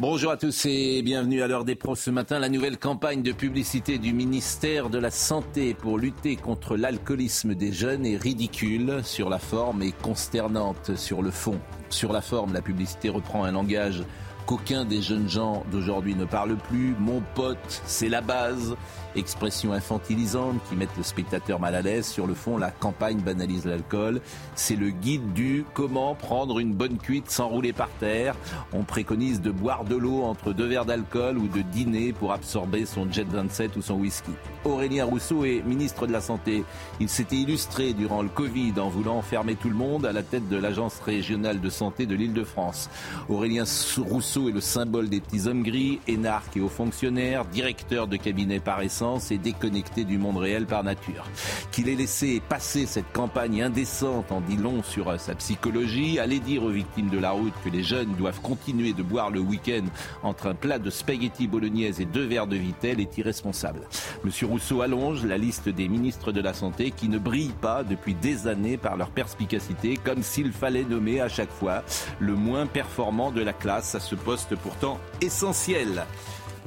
Bonjour à tous et bienvenue à l'heure des pros ce matin. La nouvelle campagne de publicité du ministère de la Santé pour lutter contre l'alcoolisme des jeunes est ridicule sur la forme et consternante sur le fond. Sur la forme, la publicité reprend un langage qu'aucun des jeunes gens d'aujourd'hui ne parle plus. Mon pote, c'est la base. Expression infantilisante qui met le spectateur mal à l'aise. Sur le fond, la campagne banalise l'alcool. C'est le guide du comment prendre une bonne cuite sans rouler par terre. On préconise de boire de l'eau entre deux verres d'alcool ou de dîner pour absorber son jet 27 ou son whisky. Aurélien Rousseau est ministre de la Santé. Il s'était illustré durant le Covid en voulant enfermer tout le monde à la tête de l'Agence régionale de santé de l'Île-de-France. Aurélien Rousseau est le symbole des petits hommes gris, énarques et hauts fonctionnaires, directeur de cabinet par essence et déconnecté du monde réel par nature. Qu'il ait laissé passer cette campagne indécente en dit long sur sa psychologie, aller dire aux victimes de la route que les jeunes doivent continuer de boire le week-end entre un plat de spaghettis bolognaise et deux verres de Vitel est irresponsable. Monsieur Rousseau allonge la liste des ministres de la Santé qui ne brillent pas depuis des années par leur perspicacité, comme s'il fallait nommer à chaque fois le moins performant de la classe à ce poste pourtant essentiel.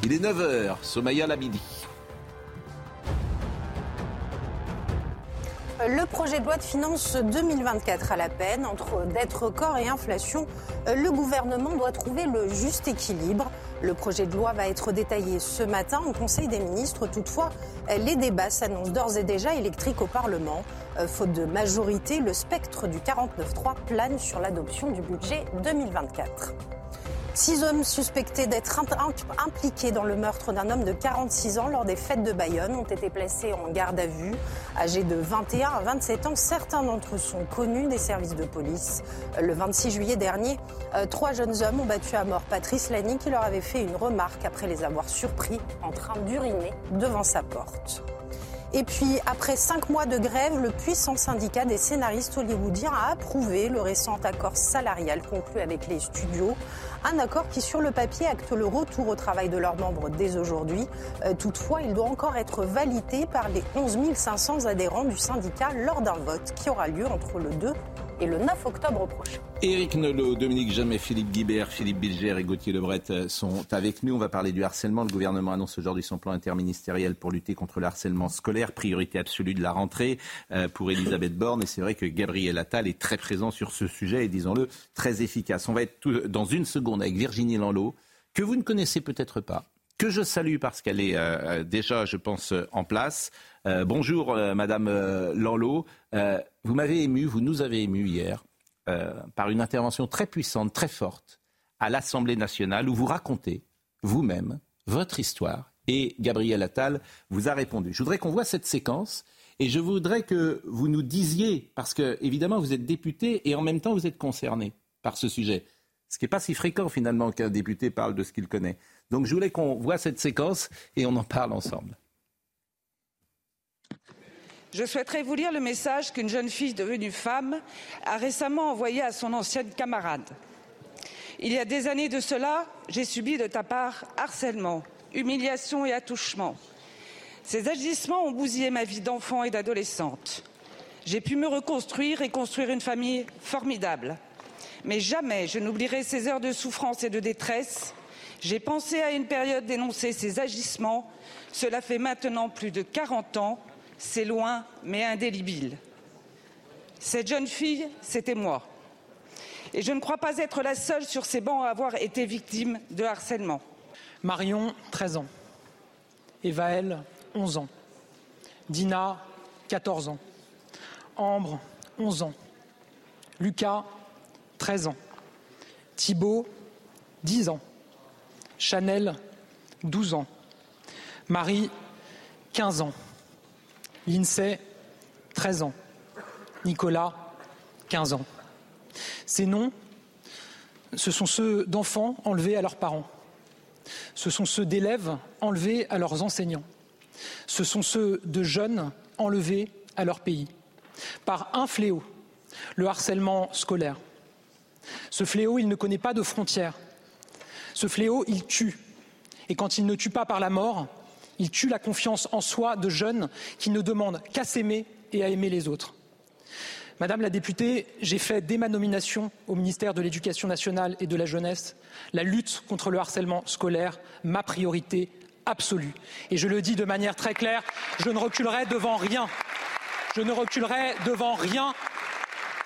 Il est 9h, Somaya Labidi. Le projet de loi de finances 2024 à la peine, entre dette record et inflation, le gouvernement doit trouver le juste équilibre. Le projet de loi va être détaillé ce matin au Conseil des ministres. Toutefois, les débats s'annoncent d'ores et déjà électriques au Parlement. Faute de majorité, le spectre du 49-3 plane sur l'adoption du budget 2024. Six hommes suspectés d'être impliqués dans le meurtre d'un homme de 46 ans lors des fêtes de Bayonne ont été placés en garde à vue. Âgés de 21 à 27 ans, certains d'entre eux sont connus des services de police. Le 26 juillet dernier, trois jeunes hommes ont battu à mort Patrice Lany qui leur avait fait une remarque après les avoir surpris en train d'uriner devant sa porte. Et puis, après cinq mois de grève, le puissant syndicat des scénaristes hollywoodiens a approuvé le récent accord salarial conclu avec les studios. Un accord qui, sur le papier, acte le retour au travail de leurs membres dès aujourd'hui. toutefois, il doit encore être validé par les 11 500 adhérents du syndicat lors d'un vote qui aura lieu entre le 2 et le 9 octobre prochain. Éric Nolot, Dominique Jamais, Philippe Guibert, Philippe Bilger et Gauthier Lebret sont avec nous. On va parler du harcèlement. Le gouvernement annonce aujourd'hui son plan interministériel pour lutter contre le harcèlement scolaire, priorité absolue de la rentrée pour Elisabeth Borne. Et c'est vrai que Gabriel Attal est très présent sur ce sujet et, disons-le, très efficace. On va être dans une seconde avec Virginie Lanlot, que vous ne connaissez peut-être pas, que je salue parce qu'elle est euh, déjà, je pense, en place. Euh, bonjour, euh, Madame Lanlot. vous m'avez ému, vous nous avez ému hier par une intervention très puissante, très forte à l'Assemblée nationale où vous racontez vous-même votre histoire et Gabriel Attal vous a répondu. Je voudrais qu'on voit cette séquence et je voudrais que vous nous disiez, parce que évidemment vous êtes député et en même temps vous êtes concerné par ce sujet. Ce qui n'est pas si fréquent finalement qu'un député parle de ce qu'il connaît. Donc je voulais qu'on voit cette séquence et on en parle ensemble. Je souhaiterais vous lire le message qu'une jeune fille devenue femme a récemment envoyé à son ancienne camarade. Il y a des années de cela, j'ai subi de ta part harcèlement, humiliation et attouchement. Ces agissements ont bousillé ma vie d'enfant et d'adolescente. J'ai pu me reconstruire et construire une famille formidable. Mais jamais je n'oublierai ces heures de souffrance et de détresse. J'ai pensé à une période d'énoncer ces agissements. Cela fait maintenant plus de 40 ans. C'est loin, mais indélébile. Cette jeune fille, c'était moi. Et je ne crois pas être la seule sur ces bancs à avoir été victime de harcèlement. Marion, 13 ans. Evaël, 11 ans. Dina, 14 ans. Ambre, 11 ans. Lucas, 13 ans. Thibault, 10 ans. Chanel, 12 ans. Marie, 15 ans. Lindsay, 13 ans. Nicolas, 15 ans. Ces noms, ce sont ceux d'enfants enlevés à leurs parents. Ce sont ceux d'élèves enlevés à leurs enseignants. Ce sont ceux de jeunes enlevés à leur pays. Par un fléau, le harcèlement scolaire. Ce fléau, il ne connaît pas de frontières. Ce fléau, il tue. Et quand il ne tue pas par la mort, il tue la confiance en soi de jeunes qui ne demandent qu'à s'aimer et à aimer les autres. Madame la députée, j'ai fait dès ma nomination au ministère de l'Éducation nationale et de la jeunesse la lutte contre le harcèlement scolaire ma priorité absolue. Et je le dis de manière très claire, je ne reculerai devant rien. Je ne reculerai devant rien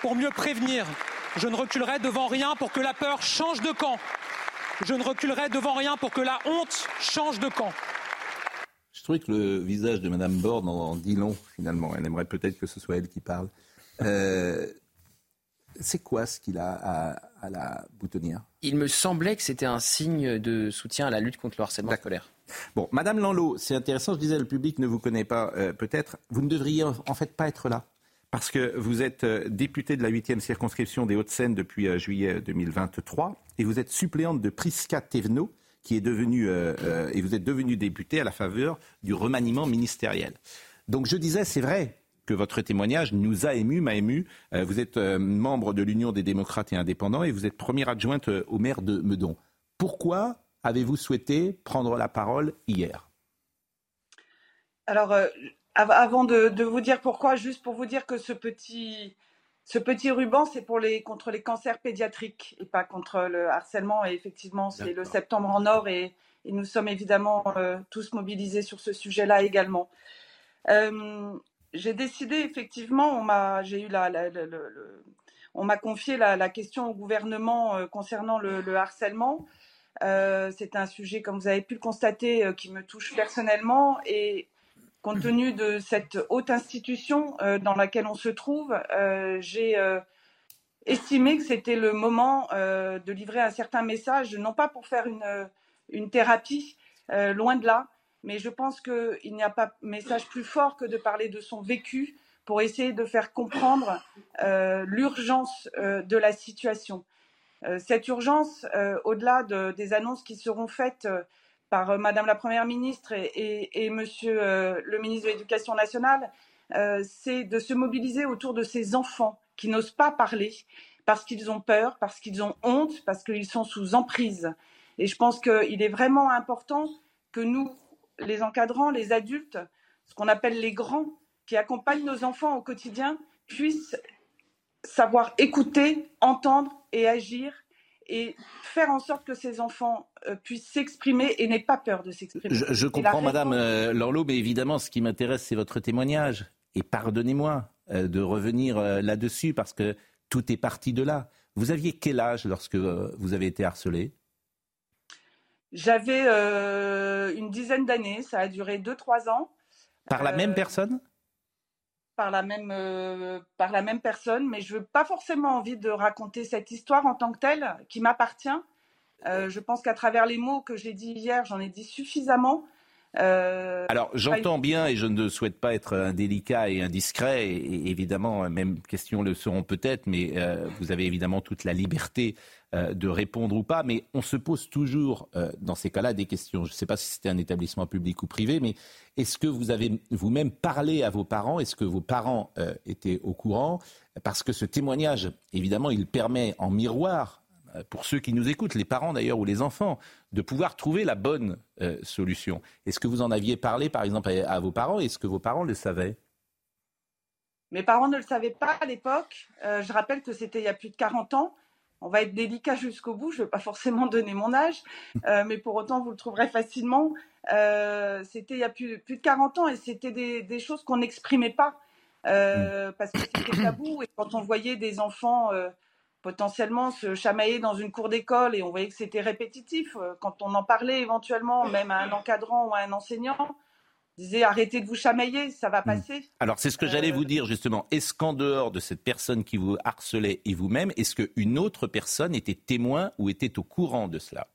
pour mieux prévenir. Je ne reculerai devant rien pour que la peur change de camp. Je ne reculerai devant rien pour que la honte change de camp. Je trouvais que le visage de Mme Borne en dit long, finalement. Elle aimerait peut-être que ce soit elle qui parle. Euh, c'est quoi ce qu'il a à, la boutonnière? Il me semblait que c'était un signe de soutien à la lutte contre le harcèlement scolaire. Bon, Madame Lanlot, c'est intéressant, je disais, le public ne vous connaît pas euh, peut-être. Vous ne devriez en fait pas être là. Parce que vous êtes euh, député de la 8e circonscription des Hauts-de-Seine depuis juillet 2023 et vous êtes suppléante de Prisca Thévenot, qui est devenue, et vous êtes devenue députée à la faveur du remaniement ministériel. Donc je disais, c'est vrai, que votre témoignage nous a ému, m'a ému. Euh, vous êtes euh, membre de l'Union des démocrates et indépendants et vous êtes première adjointe euh, au maire de Meudon. Pourquoi avez-vous souhaité prendre la parole hier? Alors, avant de, vous dire pourquoi, juste pour vous dire que ce petit, ce petit ruban, c'est pour les, contre les cancers pédiatriques et pas contre le harcèlement. Et effectivement, c'est le septembre en or et, nous sommes évidemment tous mobilisés sur ce sujet-là également j'ai décidé effectivement, on m'a, j'ai eu la, on m'a confié la, question au gouvernement euh, concernant le, harcèlement. Euh, c'est un sujet, comme vous avez pu le constater, euh, qui me touche personnellement et compte tenu de cette haute institution dans laquelle on se trouve, j'ai estimé que c'était le moment de livrer un certain message, non pas pour faire une, thérapie, loin de là, mais je pense qu'il n'y a pas message plus fort que de parler de son vécu pour essayer de faire comprendre euh, l'urgence euh, de la situation. Euh, cette urgence, au-delà des annonces qui seront faites par Madame la Première ministre et, Monsieur le ministre de l'Éducation nationale, c'est de se mobiliser autour de ces enfants qui n'osent pas parler parce qu'ils ont peur, parce qu'ils ont honte, parce qu'ils sont sous emprise. Et je pense qu'il est vraiment important que nous, les encadrants, les adultes, ce qu'on appelle les grands, qui accompagnent nos enfants au quotidien, puissent savoir écouter, entendre et agir et faire en sorte que ces enfants euh, puissent s'exprimer et n'aient pas peur de s'exprimer. Je, comprends, Madame euh, Lorlo, mais évidemment, ce qui m'intéresse, c'est votre témoignage. Et pardonnez-moi euh, de revenir là-dessus, parce que tout est parti de là. Vous aviez quel âge lorsque vous avez été harcelé j'avais euh, une dizaine d'années, ça a duré 2-3 ans. Par la même euh, personne? Par la même, euh, par la même personne, mais je n'ai pas forcément envie de raconter cette histoire en tant que telle, qui m'appartient. Je pense qu'à travers les mots que j'ai dit hier, j'en ai dit suffisamment. Alors j'entends bien et je ne souhaite pas être indélicat et indiscret, et, évidemment, même questions le seront peut-être, mais vous avez évidemment toute la liberté euh, de répondre ou pas, mais on se pose toujours euh, dans ces cas-là des questions. Je ne sais pas si c'était un établissement public ou privé, mais est-ce que vous avez vous-même parlé à vos parents? Est-ce que vos parents euh, étaient au courant? Parce que ce témoignage, évidemment, il permet en miroir, pour ceux qui nous écoutent, les parents d'ailleurs ou les enfants, de pouvoir trouver la bonne solution. Est-ce que vous en aviez parlé, par exemple, à, vos parents? Est-ce que vos parents le savaient? Mes parents ne le savaient pas à l'époque. je rappelle que c'était il y a plus de 40 ans on va être délicat jusqu'au bout. Je ne vais pas forcément donner mon âge, euh, mais pour autant, vous le trouverez facilement. Euh, c'était il y a plus, de 40 ans et c'était des, choses qu'on n'exprimait pas euh, parce que c'était tabou. Et quand on voyait des enfants potentiellement se chamailler dans une cour d'école et on voyait que c'était répétitif, quand on en parlait éventuellement, même à un encadrant ou à un enseignant, disait arrêtez de vous chamailler, ça va hmm. passer. Alors c'est ce que j'allais vous dire justement. Est-ce qu'en dehors de cette personne qui vous harcelait et vous-même, est-ce qu'une autre personne était témoin ou était au courant de cela?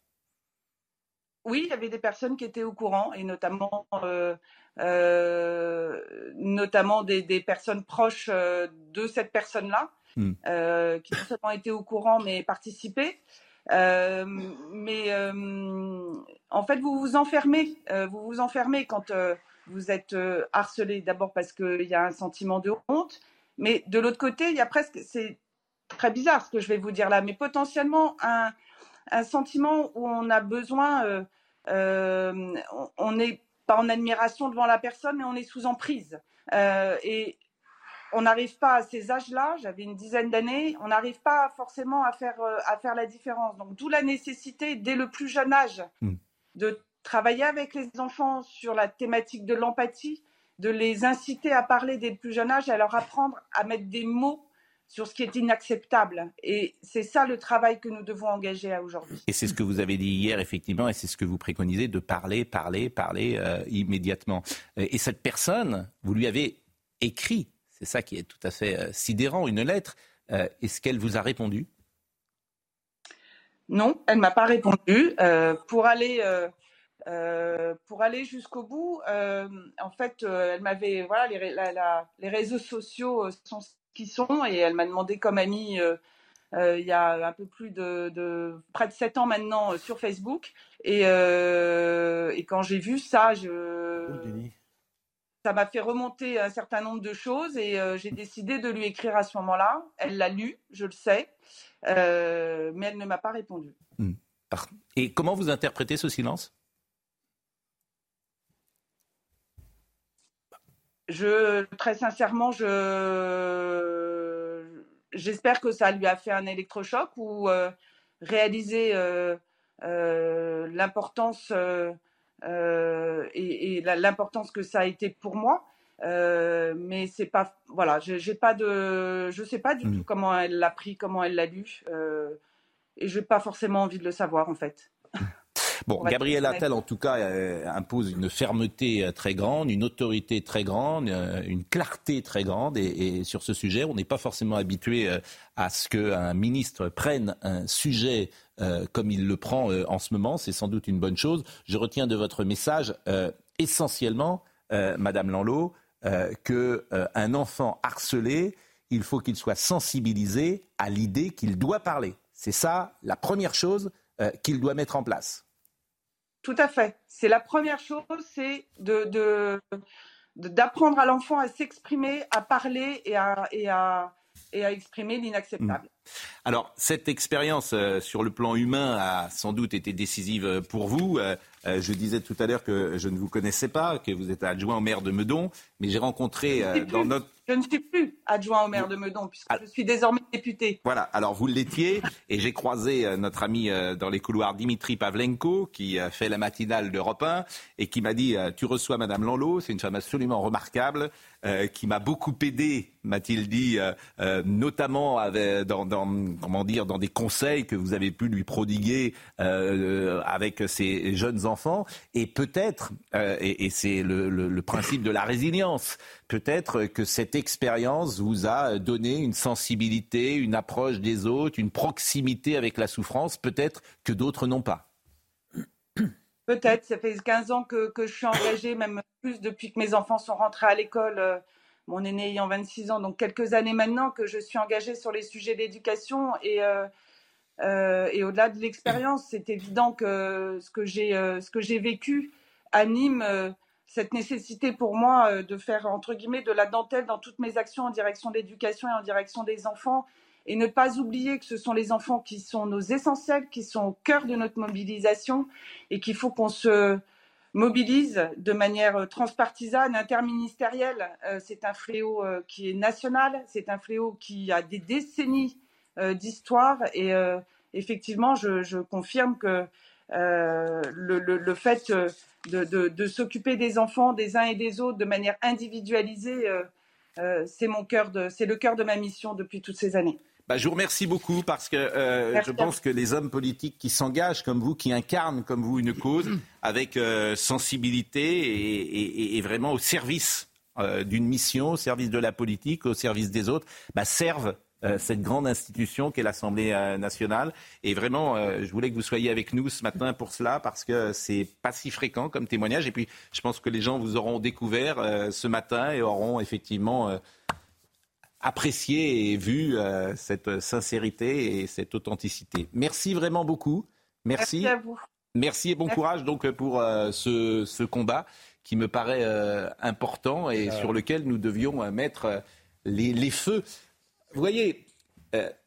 Oui, il y avait des personnes qui étaient au courant et notamment, euh, euh, notamment des, personnes proches euh, de cette personne-là. Hmm. qui non seulement étaient au courant mais participaient. mais en fait, vous vous enfermez, vous vous enfermez quand vous êtes harcelé. D'abord parce qu'il y a un sentiment de honte, mais de l'autre côté, il y a presque, c'est très bizarre ce que je vais vous dire là, mais potentiellement un, un sentiment où on a besoin, euh, euh, on n'est pas en admiration devant la personne, mais on est sous emprise. Euh, et on n'arrive pas à ces âges-là, j'avais une dizaine d'années, on n'arrive pas forcément à faire, à faire la différence. Donc d'où la nécessité, dès le plus jeune âge, hmm. de travailler avec les enfants sur la thématique de l'empathie, de les inciter à parler dès le plus jeune âge, à leur apprendre à mettre des mots sur ce qui est inacceptable. Et c'est ça le travail que nous devons engager aujourd'hui. Et c'est ce que vous avez dit hier, effectivement, et c'est ce que vous préconisez, de parler, parler, parler euh, immédiatement. Et cette personne, vous lui avez écrit, c'est ça qui est tout à fait euh, sidérant, une lettre. Euh, est-ce qu'elle vous a répondu? Non, elle ne m'a pas répondu. pour aller... pour aller jusqu'au bout, en fait, elle m'avait voilà les, les réseaux sociaux sont qui sont et elle m'a demandé comme amie euh, euh, il y a un peu plus de, près de sept ans maintenant euh, sur Facebook et, et quand j'ai vu ça je ça m'a fait remonter un certain nombre de choses et j'ai décidé de lui écrire à ce moment-là. Elle l'a lu, je le sais, mais elle ne m'a pas répondu. Hmm. Et comment vous interprétez ce silence? Je, très sincèrement, je, j'espère que ça lui a fait un électrochoc ou euh, réaliser euh, euh, l'importance et, l'importance que ça a été pour moi. mais c'est pas, voilà, j'ai pas de, je sais pas du mmh. tout comment elle l'a pris, comment elle l'a lu, et je n'ai pas forcément envie de le savoir en fait. Bon, Gabriel Attal, en tout cas, euh, impose une fermeté euh, très grande, une autorité très grande, euh, une clarté très grande. Et, sur ce sujet, on n'est pas forcément habitué à ce qu'un ministre prenne un sujet comme il le prend en ce moment. C'est sans doute une bonne chose. Je retiens de votre message essentiellement, Madame Lanlot, qu'un enfant harcelé, il faut qu'il soit sensibilisé à l'idée qu'il doit parler. C'est ça la première chose qu'il doit mettre en place. Tout à fait. C'est la première chose, c'est d'apprendre à l'enfant à s'exprimer, à parler et à exprimer l'inacceptable. Alors, cette expérience euh, sur le plan humain a sans doute été décisive pour vous. Euh, euh, je disais tout à l'heure que je ne vous connaissais pas, que vous êtes adjoint au maire de Meudon, mais j'ai rencontré dans notre je ne suis plus adjoint au maire de Meudon, puisque ah. je suis désormais député. Voilà, alors vous l'étiez, et j'ai croisé euh, notre ami euh, dans les couloirs Dimitri Pavlenko, qui a fait la matinale d'Europe 1, et qui m'a dit Tu reçois Madame Lanlot, c'est une femme absolument remarquable, euh, qui m'a beaucoup aidé, m'a-t-il dit, notamment dans, comment dire, dans des conseils que vous avez pu lui prodiguer avec ses jeunes enfants. Et peut-être, et, c'est le principe de la résilience, peut-être que cette expérience vous a donné une sensibilité, une approche des autres, une proximité avec la souffrance, peut-être que d'autres n'ont pas. Peut-être, ça fait 15 ans que, je suis engagée, même plus depuis que mes enfants sont rentrés à l'école, euh, mon aîné ayant 26 ans, donc quelques années maintenant que je suis engagée sur les sujets d'éducation et, euh, euh, et au-delà de l'expérience, c'est évident que ce que j'ai vécu anime cette nécessité pour moi euh, de faire entre guillemets de la dentelle dans toutes mes actions en direction de l'éducation et en direction des enfants et ne pas oublier que ce sont les enfants qui sont nos essentiels, qui sont au cœur de notre mobilisation et qu'il faut qu'on se mobilise de manière euh, transpartisane, interministérielle. Euh, c'est un fléau qui est national, c'est un fléau qui a des décennies d'histoire et effectivement, je, confirme que le, le, fait de, s'occuper des enfants des uns et des autres de manière individualisée, euh, euh, c'est mon cœur de, c'est le cœur de ma mission depuis toutes ces années. Bah, je vous remercie beaucoup parce que euh, je pense que les hommes politiques qui s'engagent comme vous, qui incarnent comme vous une cause avec sensibilité et, vraiment au service d'une mission, au service de la politique, au service des autres, bah, servent euh, cette grande institution qu'est l'Assemblée euh, nationale. Et vraiment, euh, je voulais que vous soyez avec nous ce matin pour cela, parce que c'est pas si fréquent comme témoignage. Et puis, je pense que les gens vous auront découvert ce matin et auront effectivement apprécié et vu cette sincérité et cette authenticité. Merci vraiment beaucoup. Merci. Merci à vous. Merci et bon courage donc pour ce, ce, combat qui me paraît important et sur lequel nous devions mettre les, les feux. Vous voyez,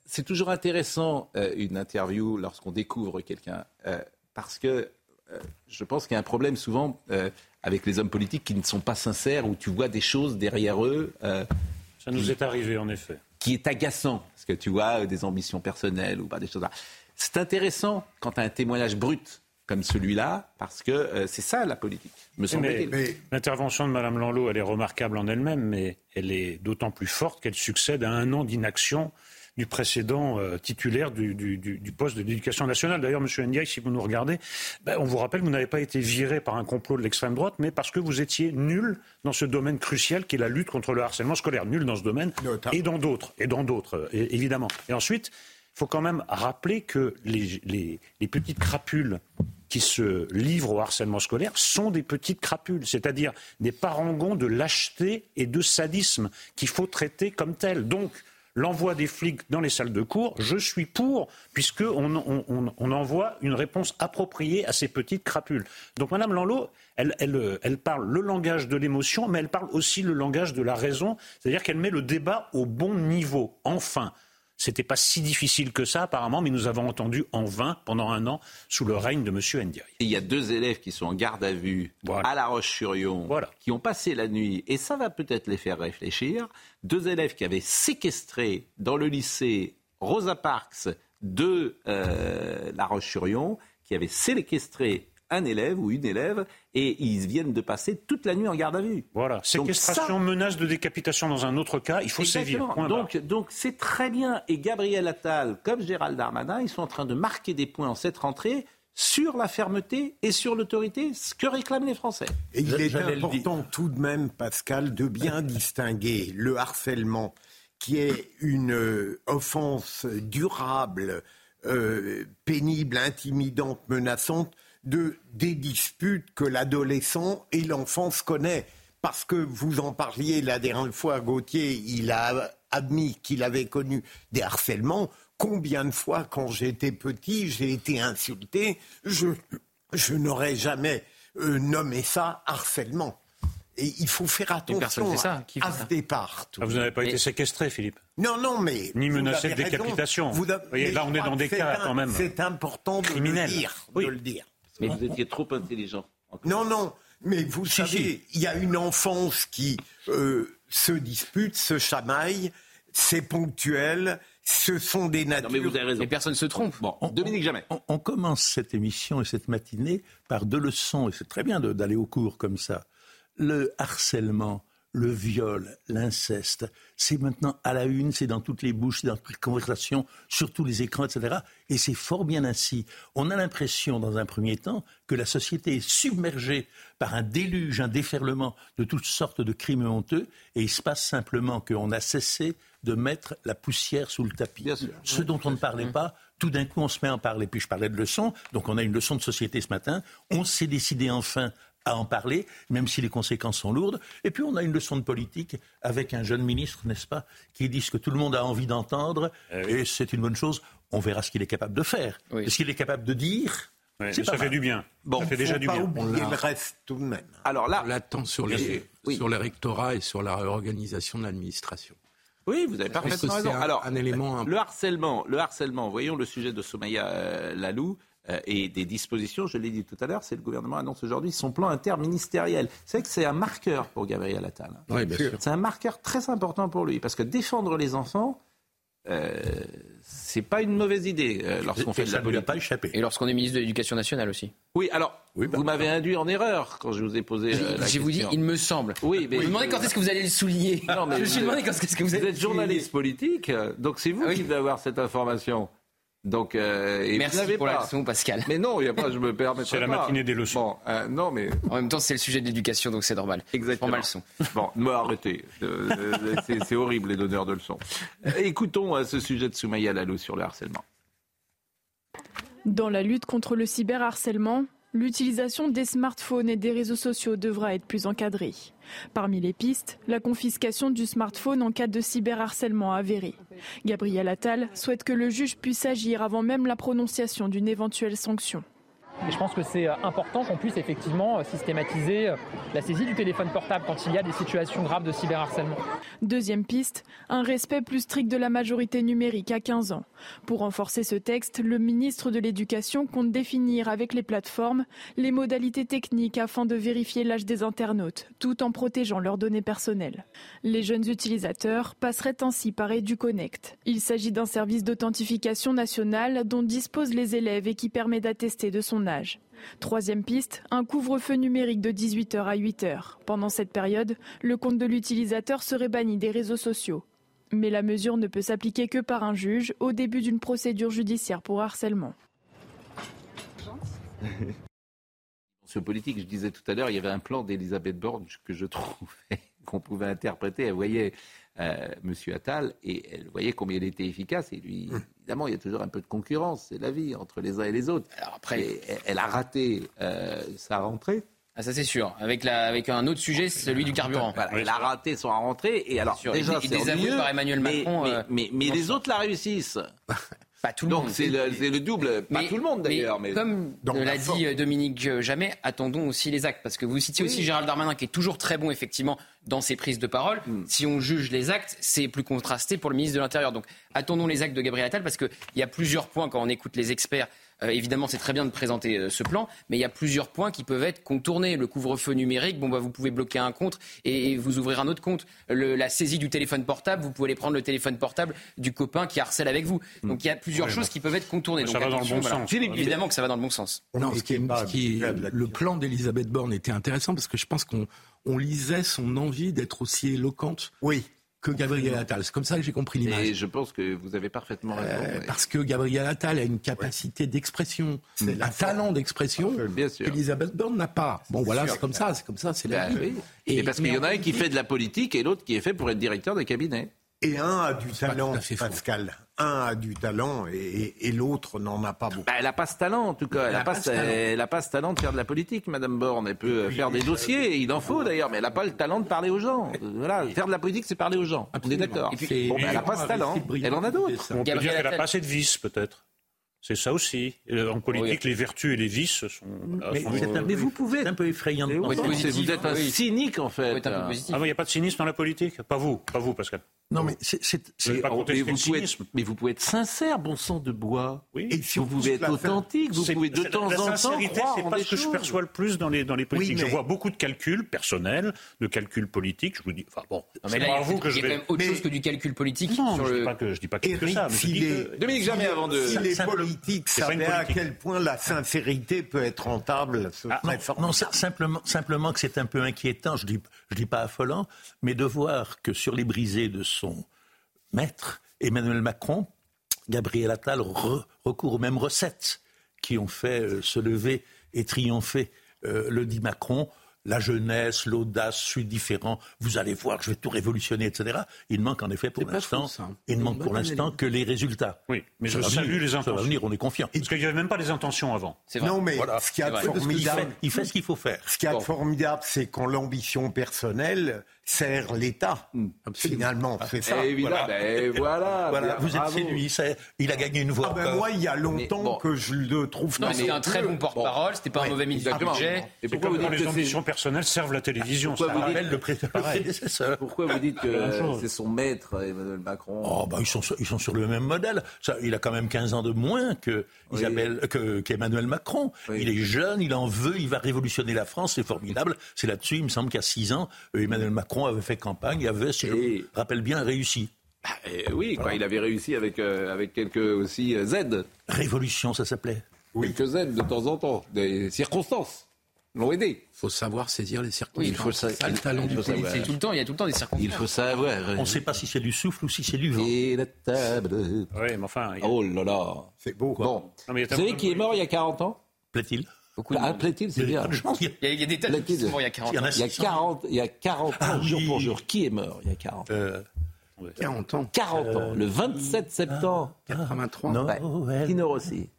c'est toujours intéressant une interview lorsqu'on découvre quelqu'un parce que je pense qu'il y a un problème souvent avec les hommes politiques qui ne sont pas sincères, où tu vois des choses derrière eux. Euh, Ça nous est arrivé, en effet. Qui est agaçant, parce que tu vois des ambitions personnelles ou pas des choses. C'est intéressant quand tu as un témoignage brut comme celui-là, parce que euh, c'est ça la politique, me semble-t-il. L'intervention de Mme Lanlot, elle est remarquable en elle-même, mais elle est d'autant plus forte qu'elle succède à un an d'inaction du précédent euh, titulaire du, poste de l'éducation nationale. D'ailleurs, M. Ndiaye, si vous nous regardez, ben, on vous rappelle que vous n'avez pas été viré par un complot de l'extrême droite, mais parce que vous étiez nul dans ce domaine crucial qui est la lutte contre le harcèlement scolaire. Nul dans ce domaine et dans d'autres, et dans d'autres, euh, évidemment. Et ensuite, il faut quand même rappeler que les, les, petites crapules qui se livrent au harcèlement scolaire sont des petites crapules, c'est-à-dire des parangons de lâcheté et de sadisme qu'il faut traiter comme tels. Donc, l'envoi des flics dans les salles de cours, je suis pour, puisqu'on on, envoie une réponse appropriée à ces petites crapules. Donc Mme Lanlot, elle, elle parle le langage de l'émotion, mais elle parle aussi le langage de la raison, c'est-à-dire qu'elle met le débat au bon niveau. Enfin, c'était pas si difficile que ça, apparemment, mais nous avons entendu en vain pendant un an sous le règne de M. Ndiaye. Il y a deux élèves qui sont en garde à vue à La Roche-sur-Yon, qui ont passé la nuit, et ça va peut-être les faire réfléchir. Deux élèves qui avaient séquestré dans le lycée Rosa Parks de euh, La Roche-sur-Yon, qui avaient séquestré un élève ou une élève et ils viennent de passer toute la nuit en garde à vue. Voilà, séquestration, menace de décapitation dans un autre cas, il faut sévir. donc, donc c'est très bien. Et Gabriel Attal, comme Gérald Darmanin, ils sont en train de marquer des points en cette rentrée sur la fermeté et sur l'autorité, ce que réclament les Français. Et il est important tout de même, Pascal, de bien distinguer le harcèlement, qui est une euh, offense durable, euh, pénible, intimidante, menaçante, de, des disputes que l'adolescent et l'enfance connaît. Parce que vous en parliez la dernière fois, Gauthier, il a admis qu'il avait connu des harcèlements. Combien de fois, quand j'étais petit, j'ai été insulté Je, je n'aurais jamais euh, nommé ça harcèlement. Et il faut faire attention ça. à, ce départ. Ah, vous n'avez pas été séquestré, Philippe Non, non, mais. Ni menacé de décapitation. Vous, voyez, là, on est dans des cas quand même. C'est important de le dire. De le dire. Mais vous étiez trop intelligent. Non, non. Mais vous savez, il y a une enfance qui euh, se dispute, se chamaille, c'est ponctuel, ce sont des natures. Non, mais vous avez raison. Et personne ne se trompe. Bon, Dominique Jamais. On, commence cette émission et cette matinée par deux leçons, et c'est très bien d'aller au cours comme ça. Le harcèlement, le viol, l'inceste, c'est maintenant à la une, c'est dans toutes les bouches, dans toutes les conversations, sur tous les écrans, etc. Et c'est fort bien ainsi. On a l'impression, dans un premier temps, que la société est submergée par un déluge, un déferlement de toutes sortes de crimes honteux, et il se passe simplement qu'on a cessé de mettre la poussière sous le tapis. Ce dont on ne parlait pas, tout d'un coup, on se met à en parler. Puis je parlais de leçons, donc on a une leçon de société ce matin. On s'est décidé enfin à en parler, même si les conséquences sont lourdes. Et puis on a une leçon de politique avec un jeune ministre, n'est-ce pas, qui dit ce que tout le monde a envie d'entendre, eh et c'est une bonne chose. On verra ce qu'il est capable de faire. Ce qu'il est capable de dire. ça fait du bien. Bon, ça fait déjà du bien. Il reste tout de même. Alors là, on l'attend sur les, sur les rectorats et sur la réorganisation de l'administration. Oui, vous avez parfaitement raison. Alors, un élément le harcèlement, le harcèlement. Voyons le sujet de Somaya euh, Lalou. Euh, et des dispositions, je l'ai dit tout à l'heure, c'est le gouvernement annonce aujourd'hui son plan interministériel. C'est que c'est un marqueur pour Gabriel Attal. Oui, bien sûr. C'est un marqueur très important pour lui, parce que défendre les enfants, euh, c'est pas une mauvaise idée euh, lorsqu'on fait de la politique. pas échappé. Et lorsqu'on est ministre de l'Éducation nationale aussi. Oui, alors oui, bah, vous m'avez induit en erreur quand je vous ai posé euh, la question. Je vous dis, il me semble. Oui, mais vous me demandez quand est-ce que vous allez le souligner. Non, mais je me suis demandé quand est-ce que vous, vous êtes journaliste politique, donc c'est vous ah qui devez avoir cette information. Donc, euh, et Merci pour la leçon, Pascal. Mais non, il y a pas, je me permets C'est la matinée des leçons. Bon, euh, non, mais... En même temps, c'est le sujet de l'éducation, donc c'est normal. Exactement. ma leçon. Bon, arrêtez. Euh, c'est horrible, les donneurs de leçons. Écoutons ce sujet de Soumaya Lalo sur le harcèlement. Dans la lutte contre le cyberharcèlement, l'utilisation des smartphones et des réseaux sociaux devra être plus encadrée. Parmi les pistes, la confiscation du smartphone en cas de cyberharcèlement avéré. Gabriel Attal souhaite que le juge puisse agir avant même la prononciation d'une éventuelle sanction. Et je pense que c'est euh, important qu'on puisse effectivement euh, systématiser euh, la saisie du téléphone portable quand il y a des situations graves de cyberharcèlement. Deuxième piste, un respect plus strict de la majorité numérique à 15 ans. Pour renforcer ce texte, le ministre de l'Éducation compte définir avec les plateformes les modalités techniques afin de vérifier l'âge des internautes, tout en protégeant leurs données personnelles. Les jeunes utilisateurs passeraient ainsi par EduConnect. Il s'agit d'un service d'authentification nationale dont disposent les élèves et qui permet d'attester de son Troisième piste, un couvre-feu numérique de 18h à 8h. Pendant cette période, le compte de l'utilisateur serait banni des réseaux sociaux. Mais la mesure ne peut s'appliquer que par un juge au début d'une procédure judiciaire pour harcèlement. Politique, je disais tout à l'heure, il y avait un plan d'Elisabeth Borne que je trouvais qu'on pouvait interpréter. Elle voyait euh, M. Attal et elle voyait combien il était efficace. Et lui, Hum. évidemment, il y a toujours un peu de concurrence, c'est la vie entre les uns et les autres. après- Et elle, elle a raté euh, sa rentrée. Ah, ça c'est sûr. Avec, la, avec un autre sujet, celui du carburant. Voilà, elle a raté son rentrée. Et alors, sûr. déjà, c'est par Emmanuel Macron, Mais, euh, mais, les autres la réussissent. Pas tout le Donc monde. c'est le, c'est le double. Pas Mais- tout le monde d'ailleurs. Mais, comme dans la dit euh, Dominique Jamais, attendons aussi les actes. Parce que vous citiez aussi. Gérald Darmanin, qui est toujours très bon, effectivement, dans ses prises de parole. Hmm. Si on juge les actes, c'est plus contrasté pour le ministre de l'Intérieur. Donc attendons les actes de Gabriel Attal, parce qu'il y a plusieurs points quand on écoute les experts. Euh, évidemment, c'est très bien de présenter euh, ce plan, mais il y a plusieurs points qui peuvent être contournés. Le couvre-feu numérique, bon, bah, vous pouvez bloquer un compte et, et vous ouvrir un autre compte. Le- la saisie du téléphone portable, vous pouvez aller prendre le téléphone portable du copain qui harcèle avec vous. Donc il y a plusieurs Ouais, choses bah, qui peuvent être contournées. ça Donc, va dans le bon voilà. sens. Évidemment que ça va dans le bon sens. Non, ce qui est- ce qui est- le plan d'Elisabeth Borne était intéressant parce que je pense qu'on on lisait son envie d'être aussi éloquente que Gabriel Attal. C'est comme ça que j'ai compris l'image. Et je pense que vous avez parfaitement raison. Euh, ouais. Parce que Gabriel Attal a une capacité d'expression, un talent d'expression qu'Elisabeth Borne n'a pas. Bon, voilà, c'est comme ça, c'est comme ça, c'est la Bah vie. oui. Et parce qu'il y en a un qui fait de la politique et l'autre qui est fait pour être directeur des cabinets. Et un a du talent, Pascal. Un a du talent et, et- et l'autre n'en a pas beaucoup. Bah, elle n'a pas ce talent, en tout cas. Elle n'a pas, ce- pas talent de faire de la politique, Madame Borne. Elle peut euh, faire des dossiers, et il en faut d'ailleurs, mais elle n'a pas le talent de parler aux gens. Euh, Voilà, faire de la politique, c'est parler aux gens. On est d'accord. Bon, bah, elle n'a pas ce talent. Elle en a d'autres. On peut dire qu'elle n'a pas assez de vices, peut-être. C'est ça aussi. Euh, En politique, les vertus et les vices sont. Mais, sont- c'est un, Mais vous pouvez c'est un peu effrayant de oui, vous êtes un cynique, en fait. Ah, il n'y a pas de cynisme dans la politique? Pas vous, pas vous, Pascal. Non, mais c'est. Vous Mais contesté vous, le pouvez cynisme. être, mais vous pouvez être sincère, bon sang de bois. Oui. Et vous pouvez être authentique. Vous pouvez de temps la en temps sincérité, croire c'est pas ce que je perçois le plus dans les, dans les politiques. Oui, mais- Je vois beaucoup de calculs personnels, de calculs politiques. Je vous dis, enfin bon, c'est pas vous que il y je a quand vais. même autre chose que du calcul politique. Non, je dis pas que je dis pas que, ça. je si Dominique Jamais, avant de- savaient à politique. quel point la sincérité peut être rentable, ce Ah, non, simplement, simplement que c'est un peu inquiétant, je dis, je dis pas affolant, mais de voir que sur les brisées de son maître, Emmanuel Macron, Gabriel Attal re- recourt aux mêmes recettes qui ont fait euh, se lever et triompher euh, le dit Macron. La jeunesse, l'audace, je suis différent, vous allez voir, je vais tout révolutionner, etc. Il ne manque en effet pour l'instant, il ne manque pour l'instant que les résultats. Oui, mais Ça je salue venir, les Ça va intentions. venir, on est confiant. Parce qu'il n'y avait même pas les intentions avant. Vrai. Non, mais Voilà, ce qu'il y a de c'est vrai. Il formidable, fait, il fait ce qu'il faut faire. ce qu'il y a de Bon. formidable, c'est quand l'ambition personnelle sert l'État. Finalement, c'est ça. Eh, Voilà. ben, voilà. Voilà, bien, vous êtes séduit, ça- il a gagné une voix. Ah ben moi, il y a longtemps bon. que je le trouve Non, c'était un très bon porte-parole, c'était pas un mauvais ministre du budget. Et C'est pourquoi vous dites les que c'est ambitions personnelles servent la télévision. Pourquoi ça. vous rappelle dites- le. Pourquoi vous dites que c'est son maître, Emmanuel Macron Oh, bah, ils, sont sur, ils sont sur le même modèle. Ça, il a quand même 15 ans de moins que Oui. Isabelle, que, qu'Emmanuel Macron. Oui. Il est jeune, il en veut, il va révolutionner la France, c'est formidable. C'est là-dessus, il me semble qu'à 6 ans, euh, Emmanuel Macron avait fait campagne, il avait, si Et- je me rappelle bien, réussi. Eh oui, quand il avait réussi avec, euh, avec quelques aussi euh, Z, Révolution, ça s'appelait. quelques Z de temps en temps, des circonstances l'ont aidé. Il faut savoir saisir les circonstances. Oui, il faut ça- ça le talent il du faut politique. tout le temps, il y a tout le temps des circonstances. Il faut savoir. On ne sait pas si c'est du souffle ou si c'est du vent. Et la table. Oui, mais enfin. a- Oh là là. C'est beau. Bon. Non, mais il y a Vous savez qui est mort il y a 40 ans? Plaît-il? Beaucoup de Ah, monde. plaît-il, c'est Il y a bien. qui- Il y a, il y a des tas de qui il y a 40 Il y en ans. a Il y a 40, il y a 40 ans, Ah jour oui. pour jour. Qui est mort il y a 40 ans Euh, 40 ans. 40 ans, le 27 septembre. 83. Noël. Tino Rossi.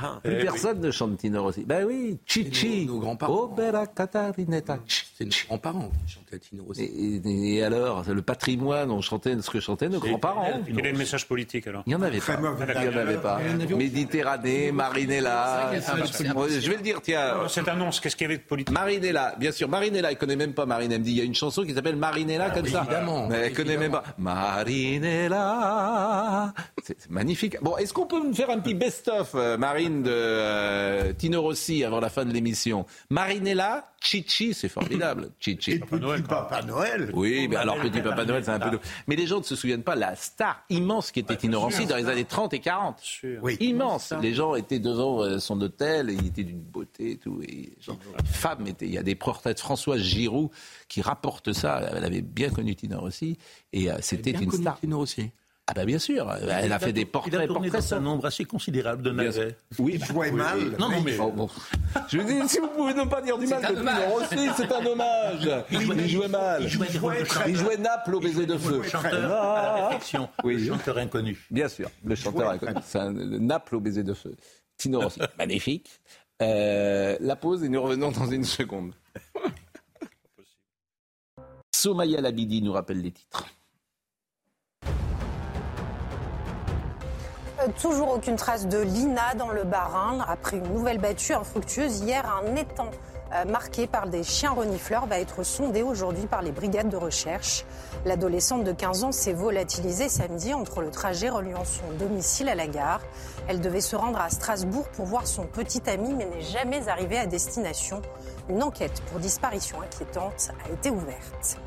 Ah, Plus eh personne ne chante Tino Rossi. Ben oui, Chichi. Nos, nos grands-parents. Opera Catarinetta. C'est nos grands-parents qui chantaient Tino Rossi. Et, et, alors, le patrimoine, on chantait ce que chantaient nos grands-parents. Quel est le message politique alors Il n'y en avait pas. Il n'y en avait pas. Méditerranée, Marinella. Je vais le dire, tiens. Cette annonce, qu'est-ce qu'il y avait de politique Marinella, bien sûr. Marinella, elle connaît même pas Marine. Elle me dit, il y a une chanson qui s'appelle Marinella comme ça. Évidemment. Mais elle connaît même pas. Marinella. C'est magnifique. Bon, est-ce qu'on peut me faire un petit best-of, euh, Marine, de euh, Tino Rossi avant la fin de l'émission Marinella, Chichi, c'est formidable. Chichi. Et Papa Noël. Papa Noël. Oui, mais alors Petit Papa Noël, c'est un peu. Mais les gens ne se souviennent pas la star immense qui était Tino Rossi dans les années 30 et 40. Oui. Immense. Les gens étaient devant euh, son hôtel, et il était d'une beauté et tout. Et genre, femme était. Il y a des portraits de Françoise Giroud qui rapportent ça. Elle avait bien connu Tino Rossi et c'était une star. Tino Rossi. Ah ben bien sûr, elle a fait des portraits. Il a tourné portraits, un nombre assez considérable de navets. Oui, il jouait mal. Non, non, mais... bon. Je veux dire, si vous pouvez ne pas dire du mal de Tino Rossi, c'est un hommage. Il jouait, il jouait mal. Il jouait, il jouait Naples au baiser de feu. Le chanteur à la réflexion. Oui. Le chanteur inconnu. Bien sûr, le chanteur inconnu. C'est un Naples au baiser de feu. Tino Rossi, magnifique. Euh, la pause et nous revenons dans une seconde. Somaya Labidi nous rappelle les titres. Toujours aucune trace de Lina dans le Bas-Rhin. Après une nouvelle battue infructueuse hier, un étang euh, marqué par des chiens renifleurs va être sondé aujourd'hui par les brigades de recherche. L'adolescente de 15 ans s'est volatilisée samedi entre le trajet reliant son domicile à la gare. Elle devait se rendre à Strasbourg pour voir son petit ami mais n'est jamais arrivée à destination. Une enquête pour disparition inquiétante a été ouverte.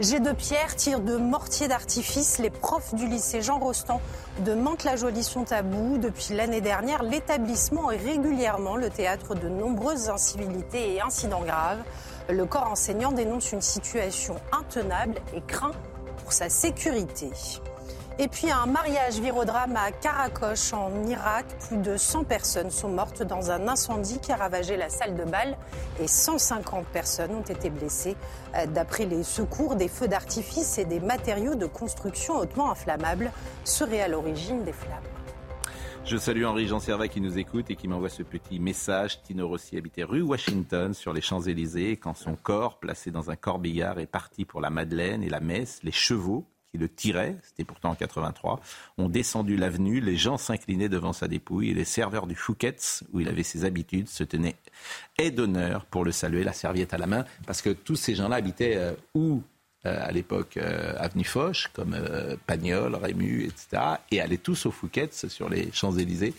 Jet de pierre, tir de mortier d'artifice, les profs du lycée Jean Rostand de Mantes-la-Jolie sont à. Depuis l'année dernière, l'établissement est régulièrement le théâtre de nombreuses incivilités et incidents graves. Le corps enseignant dénonce une situation intenable et craint pour sa sécurité. Et puis un mariage virodrame à Karakosh en Irak. Plus de 100 personnes sont mortes dans un incendie qui a ravagé la salle de bal et 150 personnes ont été blessées. Euh, d'après les secours, des feux d'artifice et des matériaux de construction hautement inflammables seraient à l'origine des flammes. Je salue Henri Jean Servat qui nous écoute et qui m'envoie ce petit message. Tino Rossi habitait rue Washington sur les Champs-Élysées quand son corps, placé dans un corbillard, est parti pour la Madeleine et la messe. Les chevaux qui le tiraient, c'était pourtant en 83, ont descendu l'avenue, les gens s'inclinaient devant sa dépouille et les serveurs du Fouquet's, où il avait ses habitudes, se tenaient aide d'honneur pour le saluer, la serviette à la main, parce que tous ces gens-là habitaient euh, où euh, à l'époque euh, avenue Foch, comme euh, Pagnol, Rému, etc., et allaient tous au Fouquet's sur les Champs-Élysées.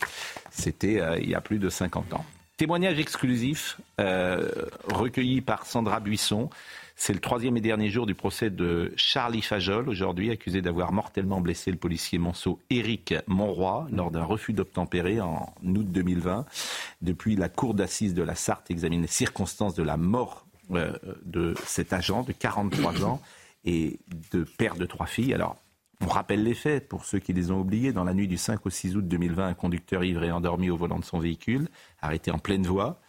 C'était il y a plus de 50 ans. Témoignage exclusif recueilli par Sandra Buisson. C'est le troisième et dernier jour du procès de Charlie Fajol, aujourd'hui accusé d'avoir mortellement blessé le policier monceau Éric Monroy lors d'un refus d'obtempérer en août 2020. Depuis, la cour d'assises de la Sarthe examine les circonstances de la mort euh, de cet agent de 43 ans et de père de trois filles. Alors, on rappelle les faits pour ceux qui les ont oubliés. Dans la nuit du 5 au 6 août 2020, un conducteur ivre et endormi au volant de son véhicule, arrêté en pleine voie.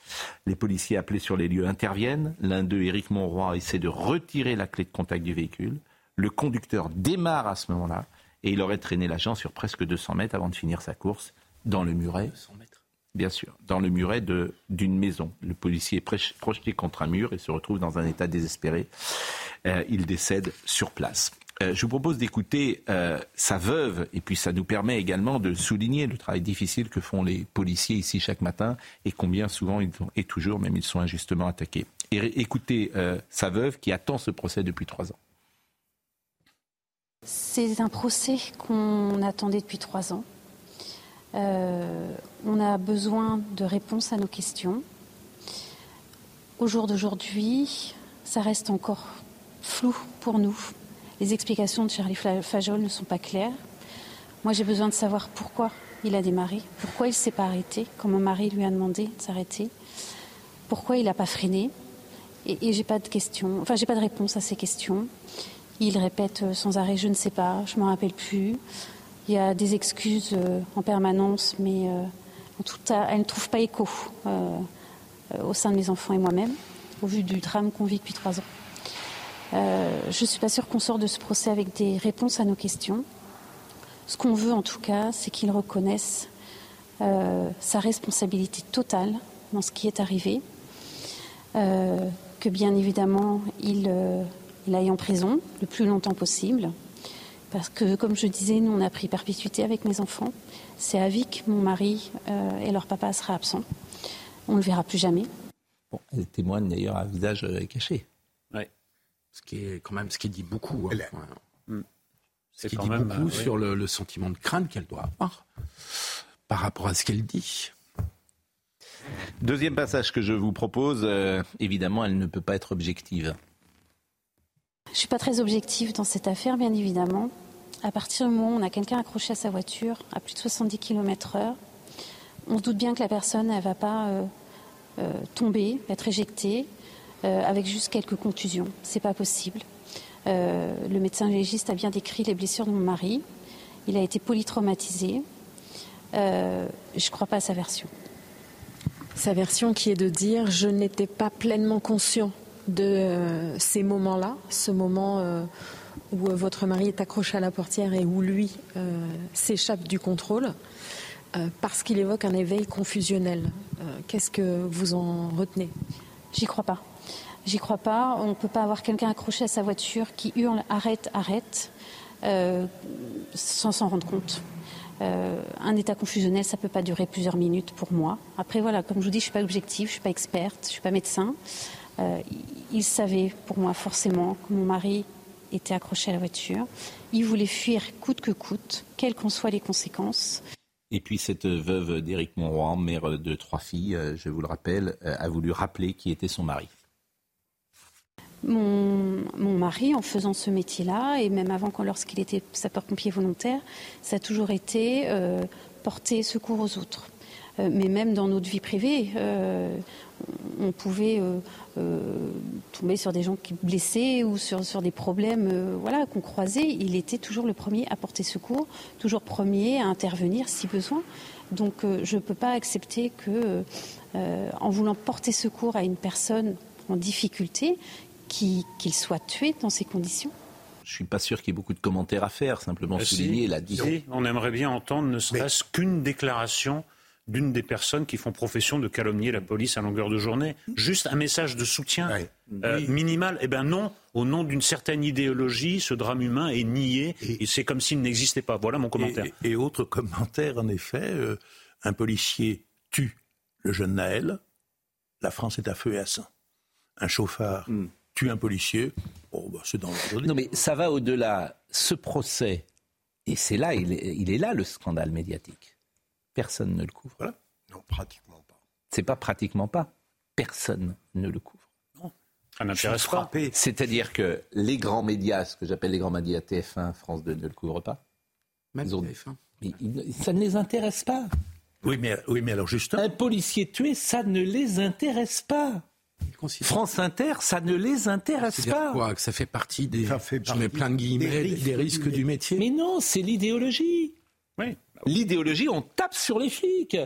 Les policiers appelés sur les lieux interviennent. L'un d'eux, Éric Monroy, essaie de retirer la clé de contact du véhicule. Le conducteur démarre à ce moment-là et il aurait traîné l'agent sur presque 200 mètres avant de finir sa course dans le muret. 200 mètres. Bien sûr, dans le muret d'une maison. Le policier est projeté contre un mur et se retrouve dans un état désespéré. Euh, il décède sur place. Euh, je vous propose d'écouter euh, sa veuve, et puis ça nous permet également de souligner le travail difficile que font les policiers ici chaque matin, et combien souvent, ils sont, et toujours même, ils sont injustement attaqués. Et écoutez euh, sa veuve qui attend ce procès depuis trois ans. C'est un procès qu'on attendait depuis trois ans. on a besoin de réponses à nos questions. Au jour d'aujourd'hui, ça reste encore flou pour nous. Les explications de Charlie Fajol ne sont pas claires. Moi, j'ai besoin de savoir pourquoi il a démarré, pourquoi il ne s'est pas arrêté, quand mon mari lui a demandé de s'arrêter, pourquoi il n'a pas freiné. Et, et j'ai pas de questions, enfin, j'ai pas de réponse à ces questions. Il répète euh, sans arrêt Je ne sais pas, je m'en rappelle plus. Il y a des excuses euh, en permanence, mais euh, en tout cas, elles ne trouvent pas écho au sein de mes enfants et moi-même, au vu du drame qu'on vit depuis trois ans. Euh, je ne suis pas sûre qu'on sort de ce procès avec des réponses à nos questions. Ce qu'on veut en tout cas, c'est qu'ils reconnaissent sa responsabilité totale dans ce qui est arrivé, que bien évidemment il, il aille en prison le plus longtemps possible. Parce que, comme je disais, nous, on a pris perpétuité avec mes enfants. C'est à que mon mari et leur papa seraient absents. On ne le verra plus jamais. Bon, elle témoigne d'ailleurs à visage caché. Ce qui est quand même ce qui dit beaucoup. Hein. Hmm. Ce qui dit beaucoup sur le, sentiment de crainte qu'elle doit avoir par rapport à ce qu'elle dit. Deuxième passage que je vous propose, euh, évidemment, elle ne peut pas être objective. Je ne suis pas très objective dans cette affaire, bien évidemment. À partir du moment où on a quelqu'un accroché à sa voiture à plus de 70 km/h, on se doute bien que la personne, ne va pas euh, euh, tomber, être éjectée, euh, avec juste quelques contusions. C'est pas possible. Euh, le médecin légiste a bien décrit les blessures de mon mari. Il a été polytraumatisé. Euh, je ne crois pas à sa version. Sa version qui est de dire je n'étais pas pleinement conscient de ces moments-là, ce moment où votre mari est accroché à la portière et où lui s'échappe du contrôle, parce qu'il évoque un éveil confusionnel. Qu'est-ce que vous en retenez? J'y crois pas. J'y crois pas. On ne peut pas avoir quelqu'un accroché à sa voiture qui hurle arrête, arrête, euh, sans s'en rendre compte. Euh, un état confusionnel, ça peut pas durer plusieurs minutes pour moi. Après, voilà, comme je vous dis, je suis pas objective, je suis pas experte, je suis pas médecin. Euh, il savait pour moi forcément que mon mari était accroché à la voiture. Il voulait fuir coûte que coûte, quelles qu'en soient les conséquences. Et puis cette veuve d'Éric Monroy, mère de trois filles, je vous le rappelle, a voulu rappeler qui était son mari. Mon, mari, en faisant ce métier-là, et même avant, lorsqu'il était sapeur-pompier volontaire, ça a toujours été euh, porter secours aux autres. Euh, mais même dans notre vie privée, euh, on pouvait tomber sur des gens qui blessés ou sur, sur des problèmes voilà, qu'on croisait. Il était toujours le premier à porter secours, toujours premier à intervenir si besoin. Donc je ne peux pas accepter que, en voulant porter secours à une personne en difficulté, qu'il soit tué dans ces conditions je suis pas sûr qu'il y ait beaucoup de commentaires à faire, simplement bah, souligner la si, on aimerait bien entendre ne serait-ce qu'une déclaration d'une des personnes qui font profession de calomnier la police à longueur de journée. Juste un message de soutien euh, minimal. Eh bien non, au nom d'une certaine idéologie, ce drame humain est nié et, c'est comme s'il n'existait pas. Voilà mon commentaire. Et, autre commentaire, en effet, euh, un policier tue le jeune Naël, la France est à feu et à sang. Un chauffard hmm tue un policier, bon, bah, c'est dans Non, mais ça va au-delà. Ce procès, et c'est là, il est, il est, là le scandale médiatique. Personne ne le couvre. Voilà. Non, pratiquement pas. C'est pas pratiquement pas. Personne ne le couvre. Non. Ça n'intéresse pas. C'est-à-dire que les grands médias, ce que j'appelle les grands médias TF1, France 2 ne le couvrent pas. Même TF1. Mais, ça ne les intéresse pas. Oui, mais, oui, mais alors justement. Un policier tué, ça ne les intéresse pas. France Inter, ça ne les intéresse pas. Quoi, que ça fait partie des. Ça fait je mets plein de guillemets, des risques, du métier. Mais non, c'est l'idéologie. Oui. L'idéologie, on tape sur les flics.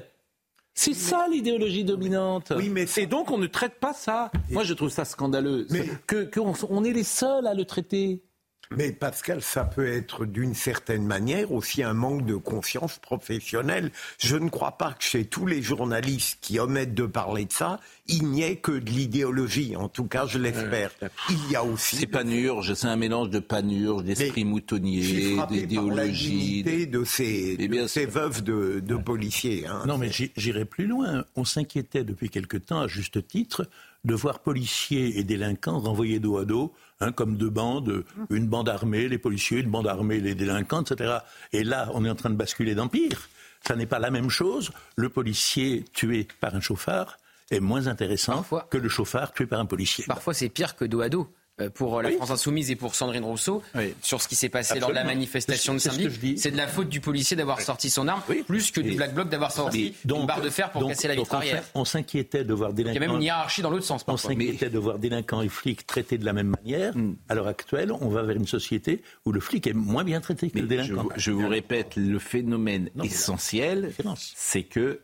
C'est ça l'idéologie dominante. Oui, mais Et donc on ne traite pas ça. Moi je trouve ça scandaleux. Mais... Qu'on on est les seuls à le traiter. Mais Pascal, ça peut être d'une certaine manière aussi un manque de confiance professionnelle. Je ne crois pas que chez tous les journalistes qui omettent de parler de ça, il n'y ait que de l'idéologie. En tout cas, je l'espère. il y a aussi. C'est panurge, c'est un mélange de panurge, d'esprit moutonnier, d'idéologie. de ces, de ces veuves de, de policiers. Hein, non, mais j'irai plus loin. On s'inquiétait depuis quelque temps, à juste titre, de voir policiers et délinquants renvoyés dos à dos Hein, comme deux bandes, une bande armée, les policiers, une bande armée, les délinquants, etc. Et là, on est en train de basculer d'empire. Ça n'est pas la même chose. Le policier tué par un chauffard est moins intéressant que le chauffard tué par un policier. Parfois, c'est pire que dos à dos. Euh, pour la France Insoumise et pour Sandrine Rousseau sur ce qui s'est passé lors de la manifestation de samedi. C'est de la faute du policier d'avoir sorti son arme, plus que du Black Bloc d'avoir sorti une barre de fer pour casser la vitre arrière. On s'inquiétait de voir délinquants. Il y a même une hiérarchie dans l'autre sens. On s'inquiétait de voir délinquants et flics traités de la même manière. Hmm. À l'heure actuelle, on va vers une société où le flic est moins bien traité que le délinquant. Je, vous répète, le phénomène essentiel, c'est que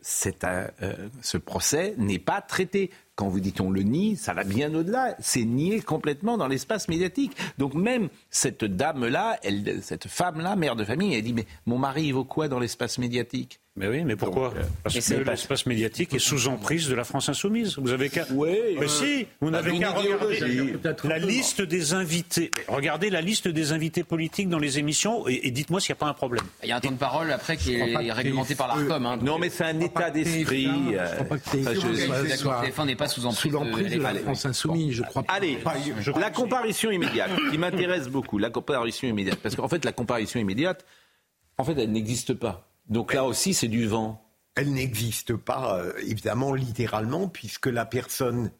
euh, ce procès n'est pas traité quand vous dites on le nie, ça va bien au-delà. C'est nié complètement dans l'espace médiatique. Donc même cette dame-là, cette femme-là, mère de famille, elle dit mais mon mari il vaut quoi dans l'espace médiatique? Mais oui, mais pourquoi euh, Parce que l'espace médiatique est sous emprise de la France insoumise. Vous avez qu'à. Oui. Mais si, vous n'avez qu'à regarder la liste des invités. Regardez la liste des invités politiques dans les émissions et, dites-moi s'il n'y a pas un problème. Il y a un temps de parole après qui est réglementé par l'Arcom. Hein, non, mais c'est un état d'esprit. TF1 n'est pas sous emprise de la France insoumise, je crois. Allez, la comparution immédiate, qui m'intéresse beaucoup, la comparution immédiate, parce qu'en fait, la comparution immédiate, en fait, elle n'existe pas. Donc là aussi, c'est du vent. Elle n'existe pas, euh, évidemment, littéralement, puisque la personne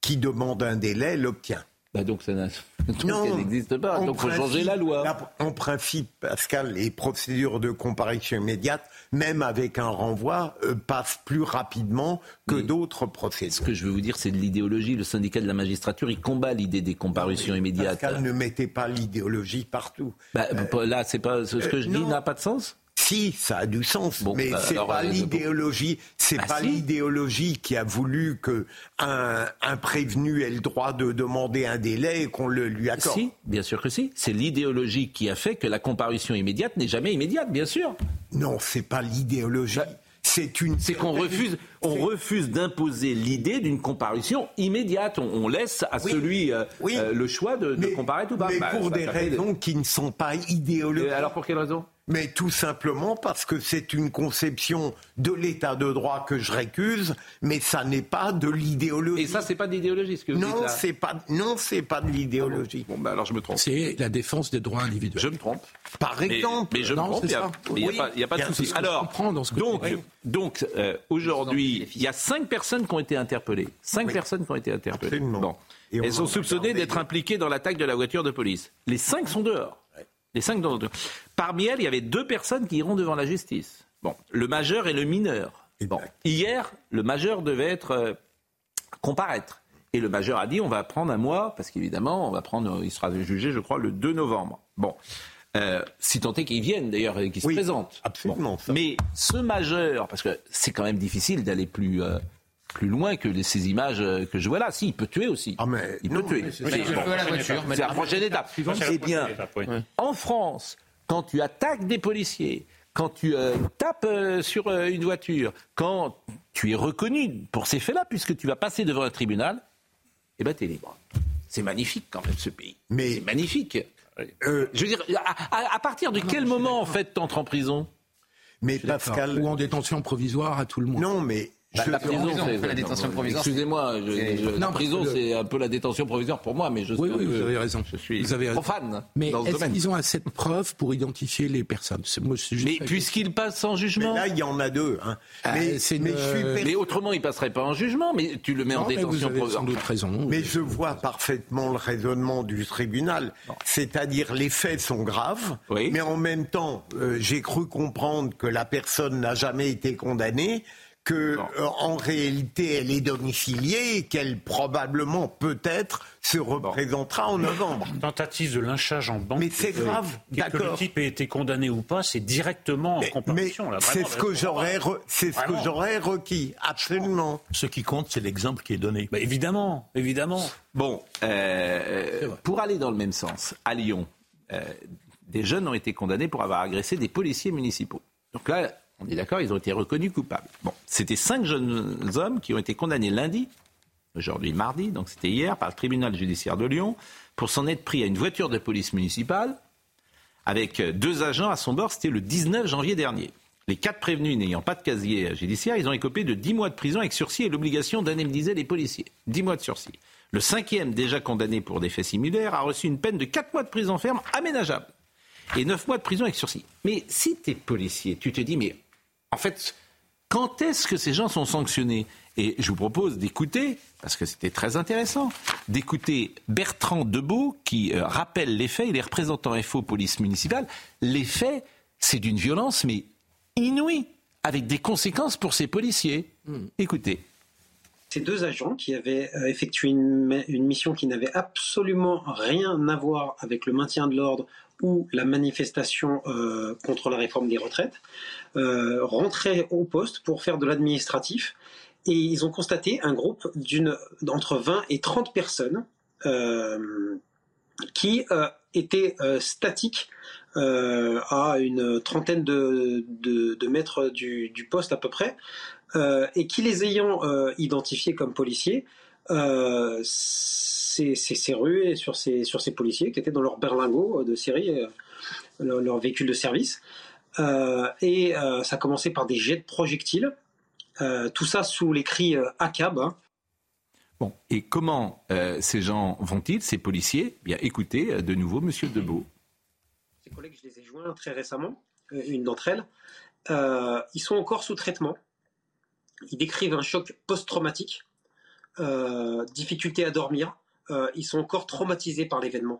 qui demande un délai l'obtient. Bah donc ça n'existe pas. Donc il faut changer la loi. en principe, Pascal, les procédures de comparution immédiate, même avec un renvoi, euh, passent plus rapidement que d'autres procédures. Ce que je veux vous dire, c'est de l'idéologie. Le syndicat de la magistrature, il combat l'idée des comparaisons immédiates. Pascal ne mettait pas l'idéologie partout. Bah, là, c'est pas ce que je dis n'a pas de sens. Si, ça a du sens, mais bah, c'est pas euh, l'idéologie. C'est bah, pas l'idéologie qui a voulu que un, prévenu ait le droit de demander un délai et qu'on le lui accorde. Si, bien sûr que si. C'est l'idéologie qui a fait que la comparution immédiate n'est jamais immédiate, bien sûr. Non, c'est pas l'idéologie. Bah, c'est une. C'est qu'on refuse, on refuse d'imposer l'idée d'une comparution immédiate. On, laisse à celui euh, euh, le choix de, de comparer ou pas. Mais pour des raisons qui ne sont pas idéologiques. alors pour quelle raison? Mais tout simplement parce que c'est une conception de l'état de droit que je récuse, mais ça n'est pas de l'idéologie. Et ça, c'est pas de l'idéologie, ce que vous non, dites là c'est pas, non, c'est pas de l'idéologie. Bon, ben alors je me trompe. C'est la défense des droits individuels. Je me trompe. Par exemple. Mais, je me trompe, il n'y a, pas de souci. Alors, donc, donc euh, aujourd'hui, il y a cinq personnes qui ont été interpellées. Cinq personnes qui ont été interpellées. Bon. Elles sont soupçonnées d'être impliquées dans l'attaque de la voiture de police. Les cinq sont dehors. Les cinq dans Parmi elles, il y avait deux personnes qui iront devant la justice. Bon, le majeur et le mineur. Bon, hier, le majeur devait être euh, comparaître. Et le majeur a dit on va prendre un mois, parce qu'évidemment, on va prendre, il sera jugé, je crois, le 2 novembre. Bon. Euh, si tant est qu'il vienne d'ailleurs et qu'il se présente. Absolument. Mais ce majeur, parce que c'est quand même difficile d'aller plus, euh, plus loin que ces images euh, que je vois là. Si, il peut tuer aussi. Ah mais il peut tuer. C'est la voiture. C'est la prochaine étape. Eh bien, en France, quand tu attaques des policiers, quand tu euh, tapes euh, sur une voiture, quand tu es reconnu pour ces faits-là, puisque tu vas passer devant un tribunal, eh ben t'es libre. C'est magnifique quand même ce pays. Mais c'est magnifique. Je veux dire, à, partir de quel moment en fait t'entres en prison? Mais Pascal ou en détention provisoire à tout le monde. Non, mais bah, la prison, c'est la détention provisoire. Excusez-moi, la prison, c'est un peu la détention provisoire pour moi, mais je oui, oui, vous avez raison. Je suis vous avez profane. Mais est-ce qu'ils ont assez de preuves pour identifier les personnes? Moi, juste Mais puisqu'ils passent en jugement. Mais là, il y en a deux. Hein. Ah, mais, mais, mais, autrement, ils passeraient pas en jugement. Mais tu le mets en détention provisoire. raison. Mais je vois parfaitement le raisonnement du tribunal. C'est-à-dire, les faits sont graves, mais en même temps, euh, j'ai cru comprendre que la personne n'a jamais été condamnée que euh, en réalité elle est domiciliée et qu'elle probablement peut-être se représentera en novembre. Tentative de lynchage en banque. Mais c'est grave, d'accord. Que le type ait été condamné ou pas, c'est directement en comparaison. C'est ce que j'aurais, c'est ce que j'aurais requis, absolument. Ce qui compte, c'est l'exemple qui est donné. Bah, évidemment, évidemment. Bon, euh, pour aller dans le même sens, à Lyon, euh, des jeunes ont été condamnés pour avoir agressé des policiers municipaux. Donc là, on est d'accord, ils ont été reconnus coupables. Bon, c'était cinq jeunes hommes qui ont été condamnés lundi, aujourd'hui mardi, donc c'était hier, par le tribunal judiciaire de Lyon, pour s'en être pris à une voiture de police municipale avec deux agents à son bord. C'était le 19 janvier dernier. Les quatre prévenus n'ayant pas de casier judiciaire, ils ont écopé de 10 mois de prison avec sursis et l'obligation d'indemniser les policiers. 10 mois de sursis. Le cinquième, déjà condamné pour des faits similaires, a reçu une peine de 4 mois de prison ferme aménageable et 9 mois de prison avec sursis. Mais si tu es policier, tu te dis, mais en fait, quand est-ce que ces gens sont sanctionnés? Et je vous propose d'écouter, parce que c'était très intéressant, d'écouter Bertrand Debeau qui euh, rappelle les faits, il est représentant FO police municipale. Les faits, c'est d'une violence, mais inouïe, avec des conséquences pour ces policiers. Hmm. Écoutez. Ces deux agents qui avaient euh, effectué une, une mission qui n'avait absolument rien à voir avec le maintien de l'ordre ou la manifestation euh, contre la réforme des retraites, rentraient au poste pour faire de l'administratif et ils ont constaté un groupe d'entre 20 et 30 personnes euh, qui étaient statiques à une trentaine de, de, mètres du, du, poste à peu près, et qui les ayant identifiés comme policiers, s'est rué sur ces, sur ces policiers qui étaient dans leur berlingot de série, leur, leur, véhicule de service. Et ça a commencé par des jets de projectiles. tout ça sous les cris ACAB, hein, Bon, et comment euh, ces gens vont-ils, ces policiers Bien, écoutez euh, de nouveau Monsieur Debeau. Ces collègues, je les ai joints très récemment, euh, une d'entre elles. ils sont encore sous traitement. Ils décrivent un choc post-traumatique, difficulté à dormir. ils sont encore traumatisés par l'événement.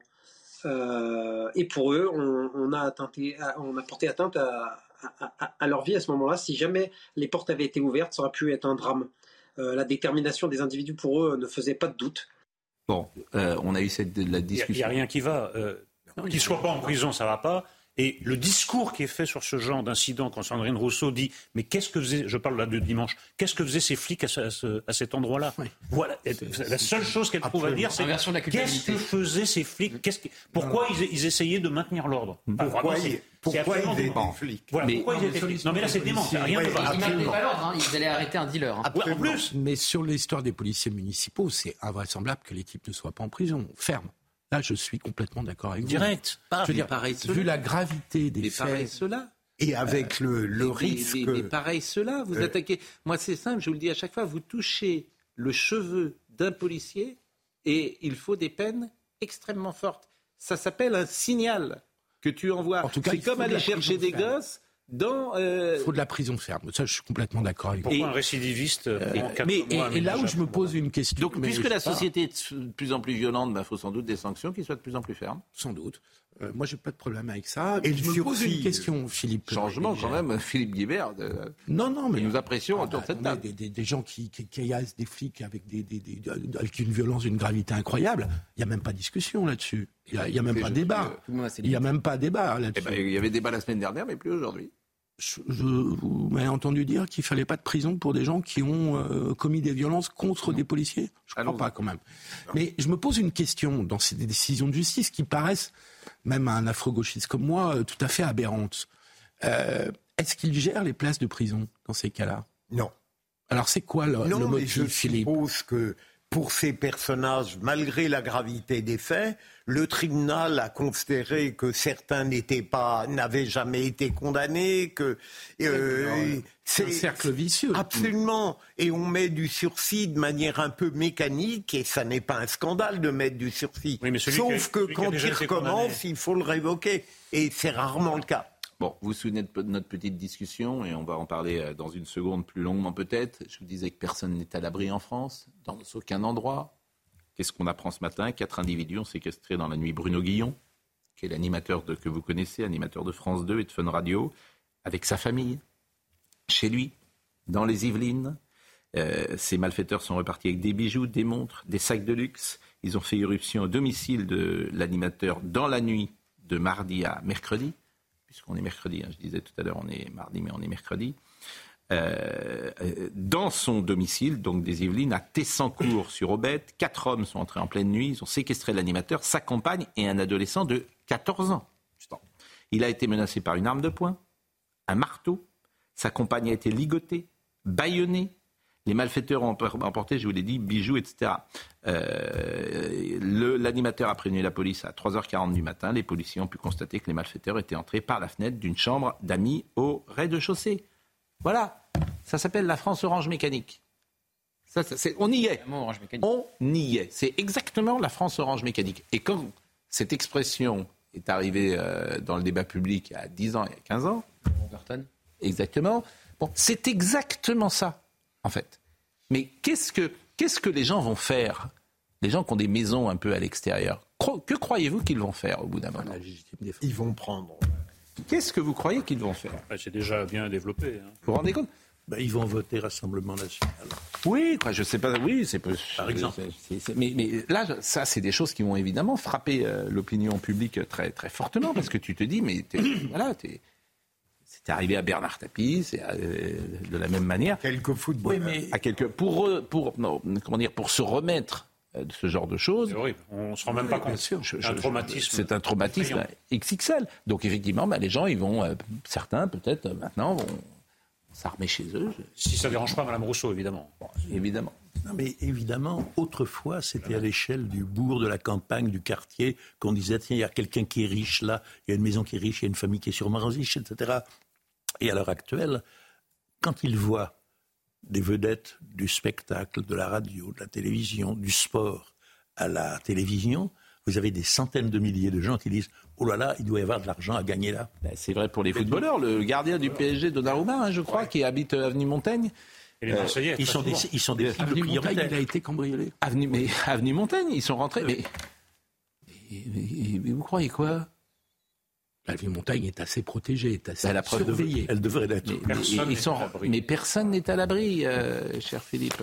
Et pour eux, on, a, on a porté atteinte à, à leur vie à ce moment-là. Si jamais les portes avaient été ouvertes, ça aurait pu être un drame. Euh, la détermination des individus pour eux ne faisait pas de doute. Bon, euh, on a eu cette la discussion. Il n'y a, rien qui va. Euh, Qu'il ne soit pas en prison, ça ne va pas. Et le discours qui est fait sur ce genre d'incident, quand Sandrine Rousseau dit Mais qu'est-ce que faisait, je parle là de dimanche, qu'est-ce que faisaient ces flics à, cet endroit-là Voilà, la seule chose qu'elle trouve à dire, c'est qu'est-ce que faisaient ces flics Pourquoi ils, essayaient de maintenir l'ordre Pourquoi, pourquoi ils étaient flics voilà, mais, pourquoi ils étaient Non, mais là, c'est dément. Rien de Ils n'avaient pas l'ordre, hein. ils allaient arrêter un dealer. Hein. En plus. Mais sur l'histoire des policiers municipaux, c'est invraisemblable que l'équipe ne soit pas en prison, ferme. Là, je suis complètement d'accord avec vous. Direct. je veux dire, vu la gravité des mais faits. Cela. Et avec le, le risque. Mais, pareil cela, vous euh. attaquez. Moi, c'est simple, je vous le dis à chaque fois, vous touchez le cheveu d'un policier et il faut des peines extrêmement fortes. Ça s'appelle un signal que tu envoies. C'est comme aller chercher des gosses dans. Euh, il faut de la prison ferme. Ça, je suis complètement d'accord avec vous. Pourquoi un récidiviste euh, mais, et, là où je me pose une question. Donc, puisque la société est de plus en plus violente, il bah, faut sans doute des sanctions qui soient de plus en plus fermes. Sans doute. Euh, moi, j'ai pas de problème avec ça. Et je me pose une question, Philippe. Changement quand même, Philippe Guibert. non, non, mais nous apprécions ah, autour de cette table. Des, des, gens qui, qui, des flics avec, des, avec une violence, une gravité incroyable. Il n'y a même pas de discussion là-dessus. Il n'y a, même pas débat. Il n'y a même pas débat là-dessus. il y avait débat la semaine dernière, mais plus aujourd'hui je, vous m'avez entendu dire qu'il fallait pas de prison pour des gens qui ont euh, commis des violences contre des policiers? Je ne crois pas quand même. Mais je me pose une question dans ces décisions de justice qui paraissent, même à un afro-gauchiste comme moi, euh, tout à fait aberrantes. Euh, est-ce qu'il gère les places de prison dans ces cas-là? Non. Alors c'est quoi le, non, le motif, je Philippe? suppose que pour ces personnages, malgré la gravité des faits, le tribunal a considéré que certains n'étaient pas, n'avaient jamais été condamnés, que euh, c'est un cercle vicieux. Absolument. Et on met du sursis de manière un peu mécanique, et ça n'est pas un scandale de mettre du sursis. Sauf que quand il recommence, il faut le révoquer, et c'est rarement le cas. Bon, vous vous souvenez de notre petite discussion, et on va en parler euh, dans une seconde plus longuement peut-être. Je vous disais que personne n'est à l'abri en France, dans aucun endroit. Qu'est-ce qu'on apprend ce matin? Quatre individus ont séquestré dans la nuit Bruno Guillon, qui est l'animateur que vous connaissez, animateur de France 2 et de Fun Radio, avec sa famille, chez lui, dans les Yvelines. Euh, ces malfaiteurs sont repartis avec des bijoux, des montres, des sacs de luxe. Ils ont fait irruption au domicile de l'animateur dans la nuit de mardi à mercredi puisqu'on est mercredi, hein, je disais tout à l'heure, on est mardi, mais on est mercredi, euh, dans son domicile, donc des Yvelines, à Tessancourt sur Aubette. Quatre hommes sont entrés en pleine nuit, ils ont séquestré l'animateur, sa compagne et un adolescent de 14 ans. Il a été menacé par une arme de poing, un marteau, sa compagne a été ligotée, bâillonnée, les malfaiteurs ont emporté, je vous l'ai dit, bijoux, etc. Euh, l'animateur a prévenu la police à 3h40 du matin. Les policiers ont pu constater que les malfaiteurs étaient entrés par la fenêtre d'une chambre d'amis au rez-de-chaussée. Voilà, ça s'appelle la France Orange Mécanique. Ça, on y est. On y est. C'est exactement la France Orange Mécanique. Et quand cette expression est arrivée euh, dans le débat public il y a 10 ans, y a 15 ans, exactement, bon, c'est exactement ça en fait. Mais qu'est-ce que, qu'est-ce que les gens vont faire Les gens qui ont des maisons un peu à l'extérieur, que croyez-vous qu'ils vont faire au bout d'un moment? Ils vont prendre. Qu'est-ce que vous croyez qu'ils vont faire? Bah, C'est déjà bien développé. Hein. Vous vous rendez compte? Bah, ils vont voter Rassemblement national. Oui, quoi, je sais pas. Oui, c'est par exemple. mais, mais, là, ça, c'est des choses qui vont évidemment frapper euh, l'opinion publique très très fortement parce que tu te dis, mais voilà, t'es c'est arrivé à Bernard Tapie, c'est euh, de la même manière. Quelques footballeurs. mais... à quelques, pour, pour, comment dire, pour se remettre euh, de ce genre de choses. C'est horrible. On ne se rend même pas compte. Je- un traumatisme. C'est un traumatisme effrayant. XXL. Donc effectivement, bah, les gens, ils vont, euh, certains peut-être euh, maintenant vont s'armer chez eux. Si ça ne dérange pas Mme Rousseau, évidemment. évidemment. Non, mais évidemment, autrefois, c'était à l'échelle du bourg, de la campagne, du quartier, qu'on disait, tiens, il y a quelqu'un qui est riche là, il y a une maison qui est riche, il y a une famille qui est sûrement riche, etc. Et à l'heure actuelle, quand ils voient des vedettes du spectacle, de la radio, de la télévision, du sport à la télévision, vous avez des centaines de milliers de gens qui disent, oh là là, il doit y avoir de l'argent à gagner là. Ben, c'est vrai pour les footballeurs. Le gardien du PSG, Donnarumma, hein, je crois, qui habite euh, avenue Montaigne. Et les Marseillais, Ils sont des, ils sont des Avenue Montaigne, il a été cambriolé. Avenue, mais, avenue Montaigne, ils sont rentrés. Mais, mais- mais- mais vous croyez quoi? L'avenue Montaigne est assez protégée, est assez la surveillée. Elle devrait l'être. mais, Personne mais- ils n'est sont- à l'abri. mais personne n'est à l'abri, euh, cher Philippe.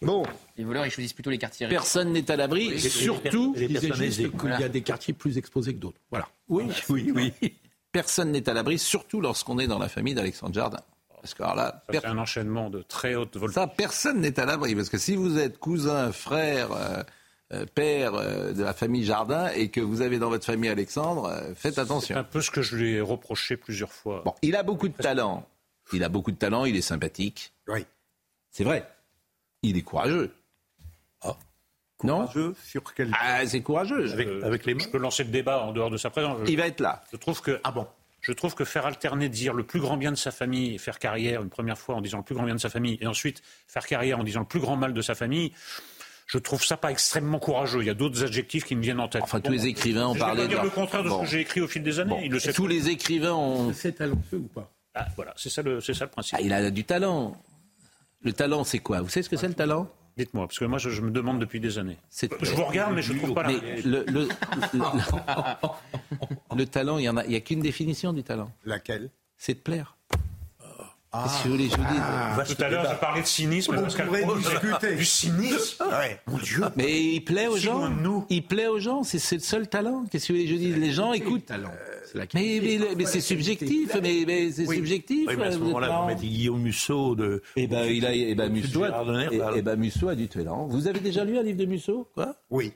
Bon, Les voleurs, ils choisissent plutôt les quartiers. personne n'est à l'abri, Oui, surtout, disais personnes juste qu'il Voilà. y a des quartiers plus exposés que d'autres. Voilà. Oui, oui, oui. personne n'est à l'abri, surtout lorsqu'on est dans la famille d'Alexandre Jardin. Parce que alors là, Ça, per- C'est un enchaînement de très haute voltige. ça, personne n'est à l'abri. Parce que si vous êtes cousin, frère, euh, père euh, de la famille Jardin et que vous avez dans votre famille Alexandre, euh, faites C'est attention. un peu ce que je lui ai reproché plusieurs fois. Bon, il a beaucoup de talent. Il a beaucoup de talent, il est sympathique. Oui. C'est vrai. Il est courageux. non Courageux sur quel Ah, c'est courageux. Je peux- Je peux lancer le débat en dehors de sa présence. Je- Il va être là. Je trouve que. Ah bon Je trouve que faire alterner, dire le plus grand bien de sa famille et faire carrière une première fois en disant le plus grand bien de sa famille et ensuite faire carrière en disant le plus grand mal de sa famille, je trouve ça pas extrêmement courageux. Il y a d'autres adjectifs qui me viennent en tête. Enfin, tous les écrivains ont je parlé vais pas dire de le contraire de Bon. ce que j'ai écrit au fil des années. Bon. Il le sait Tous les écrivains ont. C'est talentueux ou pas? Ah, voilà, c'est ça le, c'est ça le principe. Ah, il a du talent. Le talent, c'est quoi? Vous savez ce que c'est le talent? Dites-moi, parce que moi je, je me demande depuis des années. Je vous regarde, mais je ne trouve pas la. Le, le- le- le talent, il y en a, il y a qu'une définition du talent. Laquelle? C'est de plaire. Qu'est-ce que vous voulez je vous dise Ah, Tout à l'heure, j'ai parlé de cynisme. On Pascal pourrait Pro, discuter. Du cynisme Mon Dieu. Mais il plaît aux Si gens. nous. Il plaît aux gens. C'est le seul talent. Qu'est-ce que vous voulez que je dise Les gens écoutent. C'est la Mais, mais, mais c'est subjectif. Mais, mais c'est subjectif. Oui, mais à ce vous êtes moment-là, vous mettez Guillaume Musso de. Eh ben, il a, eh ben, Musso, eh, ben, Musso a du talent. Vous avez déjà lu un livre de Musso Quoi? Oui.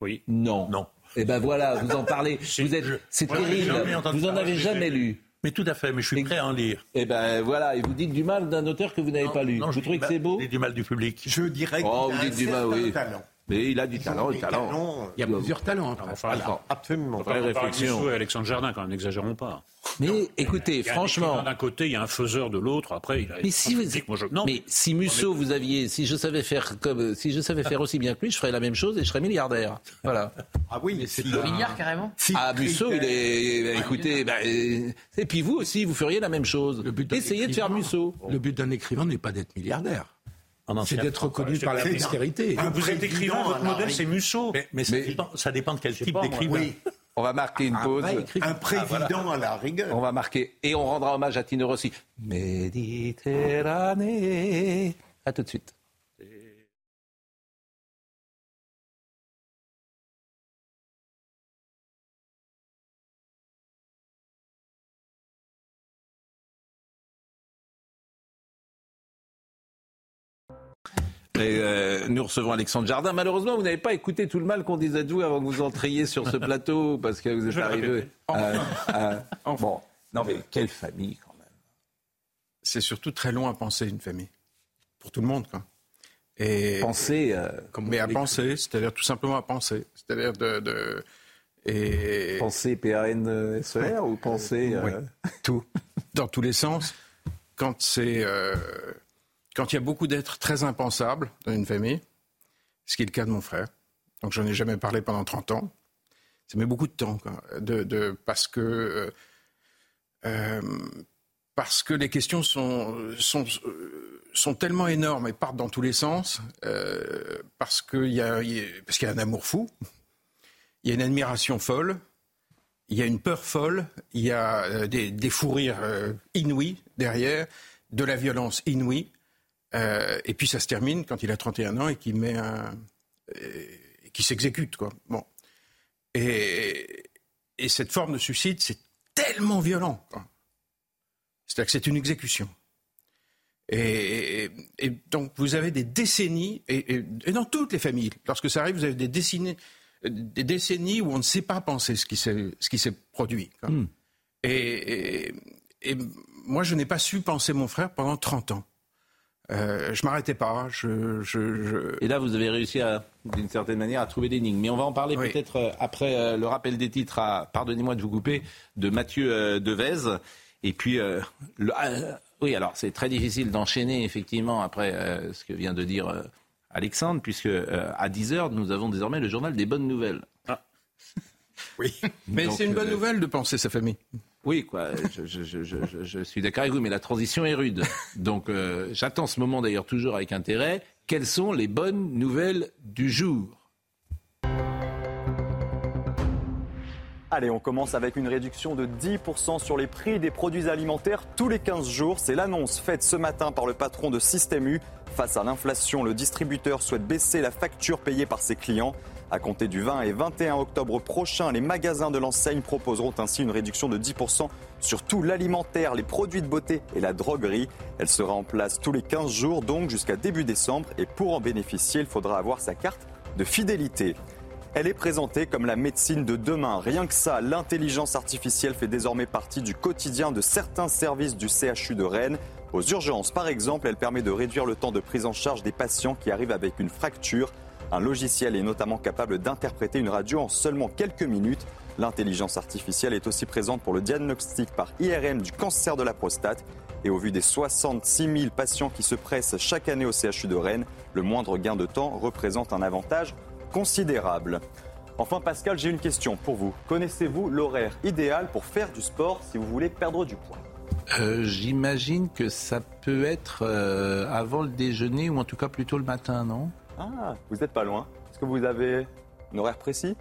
Oui. Non. Non. Eh ben voilà, vous en parlez. Vous êtes, c'est terrible. Vous en avez jamais lu. Mais tout à fait, mais je suis prêt à en lire. Eh ben voilà, et vous dites du mal d'un auteur que vous n'avez pas lu. Non, je vous trouvez que c'est beau je dis du mal du public. Je dirais Oh, a vous un dites du mal, certain oui. talent. Mais il a du talent, le talent. Il y a plusieurs talents. après. Enfin, Attends, Absolument. Vraie réflexion. Musso et Alexandre Jardin, quand même, n'exagérons pas. Mais écoutez, Il y a un franchement, D'un côté, il y a un faiseur de l'autre. Après, il a. mais si vous, Moi, je... Non, mais si Musso vous aviez, si je savais faire comme, si je savais faire aussi bien que lui, je ferais la même chose et je serais milliardaire. Voilà. Ah oui, mais c'est Milliard carrément Ah, Musso, il est, écoutez, bah, euh, et puis vous aussi, vous feriez la même chose. Le but Essayez de faire Musso. Le but d'un écrivain n'est pas d'être milliardaire. C'est d'être reconnu par la postérité. Un Vous êtes écrivain, votre modèle, c'est Musso. Mais, mais ça, dépend, ça dépend de quel type d'écrivain. Oui, On va marquer une pause. un président à la rigueur. On va marquer et on rendra hommage à Tino Rossi. Méditerranée. À tout de suite. Et, euh, nous recevons Alexandre Jardin. Malheureusement, vous n'avez pas écouté tout le mal qu'on disait de vous avant que vous entriez sur ce plateau parce que vous êtes arrivé. répéter. à- à- Bon, non mais quelle famille quand même. c'est surtout très long à penser une famille. Pour tout le monde, quoi. Et, Pensez. euh, mais à penser, c'est-à-dire tout simplement à penser. C'est-à-dire de, de- et Pensez PAN-SER ou pensez. euh, tout, dans tous les sens. Quand c'est, quand il y a beaucoup d'êtres très impensables dans une famille, ce qui est le cas de mon frère. Donc j'en ai jamais parlé pendant 30 ans. Ça met beaucoup de temps, parce que euh, euh, parce que les questions sont sont euh, sont tellement énormes et partent dans tous les sens, parce qu'il y a, y y a un amour fou, il y a une admiration folle, il y a une peur folle, il y a des, des fous rires inouïs derrière, de la violence inouïe, euh, et puis ça se termine quand il a 31 ans et qu'il met un, et qui s'exécute quoi. Bon, et, et cette forme de suicide, c'est tellement violent. quoi. C'est-à-dire que c'est une exécution. Et, donc vous avez des décennies, et, dans toutes les familles, lorsque ça arrive, vous avez des décennies, des décennies où on ne sait pas penser ce qui s'est produit. Hmm. Et, moi, je n'ai pas su penser mon frère pendant 30 ans. Euh, je m'arrêtais pas. Je, Et là, vous avez réussi, d'une certaine manière, à trouver des lignes. Mais on va en parler peut-être euh, après euh, le rappel des titres, à, pardonnez-moi de vous couper, de Mathieu euh, Devez. Et puis, oui, alors c'est très difficile d'enchaîner, effectivement, après ce que vient de dire Alexandre, puisque à 10h, nous avons désormais le journal des bonnes nouvelles. Ah. Oui, mais c'est une bonne nouvelle de penser sa famille. Oui, quoi. Je, suis d'accord avec vous, mais la transition est rude. Donc, euh, j'attends ce moment d'ailleurs toujours avec intérêt. Quelles sont les bonnes nouvelles du jour? Allez, on commence avec une réduction de 10% sur les prix des produits alimentaires tous les 15 jours. C'est l'annonce faite ce matin par le patron de Système U. Face à l'inflation, le distributeur souhaite baisser la facture payée par ses clients. À compter du 20 et 21 octobre prochain, les magasins de l'enseigne proposeront ainsi une réduction de 10% sur tout l'alimentaire, les produits de beauté et la droguerie. Elle sera en place tous les 15 jours, donc jusqu'à début décembre. Et pour en bénéficier, il faudra avoir sa carte de fidélité. Elle est présentée comme la médecine de demain. Rien que ça, l'intelligence artificielle fait désormais partie du quotidien de certains services du CHU de Rennes. Aux urgences, par exemple, elle permet de réduire le temps de prise en charge des patients qui arrivent avec une fracture. Un logiciel est notamment capable d'interpréter une radio en seulement quelques minutes. L'intelligence artificielle est aussi présente pour le diagnostic par IRM du cancer de la prostate. Et au vu des 66 000 patients qui se pressent chaque année au CHU de Rennes, le moindre gain de temps représente un avantage considérable. Enfin Pascal, j'ai une question pour vous. Connaissez-vous l'horaire idéal pour faire du sport si vous voulez perdre du poids? Euh, J'imagine que ça peut être euh, avant le déjeuner ou en tout cas plutôt le matin, non? Ah, vous n'êtes pas loin. Est-ce que vous avez un horaire précis?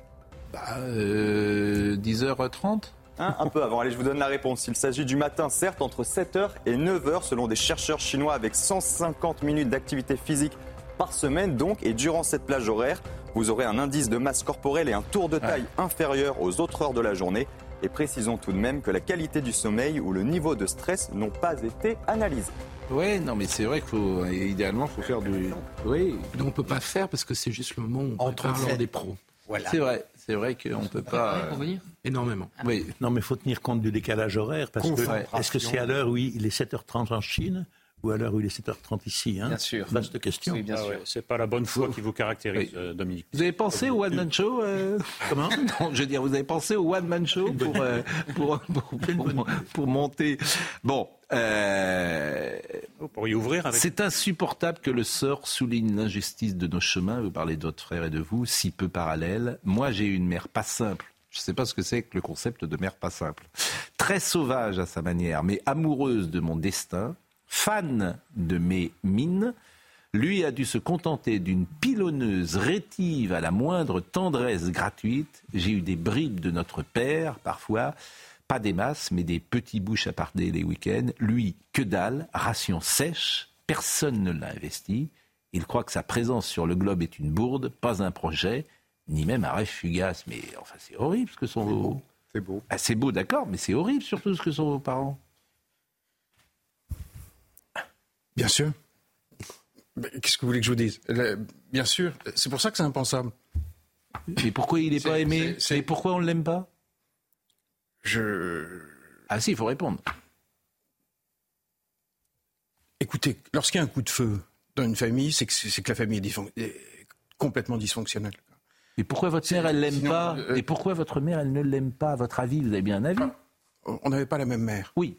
Bah, 10h30 euh, hein, Un peu avant. Allez, je vous donne la réponse. Il s'agit du matin, certes, entre 7h et 9h, selon des chercheurs chinois, avec 150 minutes d'activité physique par semaine, donc. Et durant cette plage horaire, vous aurez un indice de masse corporelle et un tour de taille inférieur aux autres heures de la journée. Et précisons tout de même que la qualité du sommeil ou le niveau de stress n'ont pas été analysés. Oui, non, mais c'est vrai qu'il faut, idéalement, il faut faire du. Oui. Donc on peut pas faire parce que c'est juste le moment où on Entre des pros. Voilà. C'est vrai, c'est vrai qu'on ne peut pas. Pour venir Énormément. Oui. Non, mais il faut tenir compte du décalage horaire parce que est-ce que c'est à l'heure où il est 7h30 en Chine ou à l'heure où il est 7h30 ici hein Bien sûr. Vaste question. Oui, bien ah sûr. C'est pas la bonne foi qui vous caractérise, euh, Dominique. Vous avez pensé au one man show euh, Comment? Non, Je veux dire, vous avez pensé au one man show pour, euh, pour, pour, pour, monter. Bon. vous pourriez ouvrir avec... C'est insupportable que le sort souligne l'injustice de nos chemins. Vous parlez d'autres frères et de vous, si peu parallèles. Moi, j'ai une mère pas simple. Je ne sais pas ce que c'est que le concept de mère pas simple. Très sauvage à sa manière, mais amoureuse de mon destin fan de mes mines, lui a dû se contenter d'une pilonneuse rétive à la moindre tendresse gratuite. J'ai eu des bribes de notre père, parfois, pas des masses, mais des petits bouches à parler les week-ends. Lui, que dalle, ration sèche, personne ne l'a investi. Il croit que sa présence sur le globe est une bourde, pas un projet, ni même un rêve fugace. Mais enfin, c'est horrible ce que sont vos... C'est beau. Ah, c'est beau, d'accord, mais c'est horrible surtout ce que sont vos parents. Bien sûr. Qu'est-ce que vous voulez que je vous dise? Bien sûr. C'est pour ça que c'est impensable. Et pourquoi il n'est pas aimé? Et pourquoi on ne l'aime pas? Je. Ah si, il faut répondre. Écoutez, lorsqu'il y a un coup de feu dans une famille, c'est que, que, la famille est, complètement dysfonctionnelle. Et pourquoi votre mère, elle l'aime pas? euh, Et pourquoi votre mère, elle ne l'aime pas? À votre avis, vous avez bien un avis? On n'avait pas la même mère. Oui.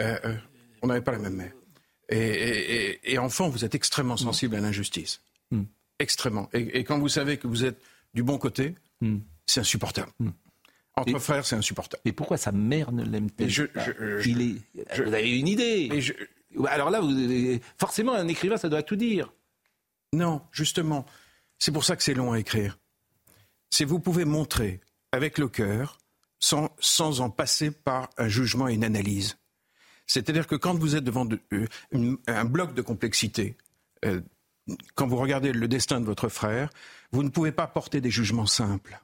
Euh, euh, on n'avait pas la même mère. Et, enfant, vous êtes extrêmement sensible à l'injustice. Hmm. Extrêmement. Et, quand vous savez que vous êtes du bon côté, hmm. c'est insupportable. Hmm. Entre frères, c'est insupportable. Et pourquoi sa mère ne l'aime pas Il est... Vous avez une idée Alors là, vous... forcément, un écrivain, ça doit tout dire. Non, justement. C'est pour ça que c'est long à écrire. C'est vous pouvez montrer avec le cœur sans, sans en passer par un jugement et une analyse. C'est-à-dire que quand vous êtes devant euh, un bloc de complexité, euh, quand vous regardez le destin de votre frère, vous ne pouvez pas porter des jugements simples.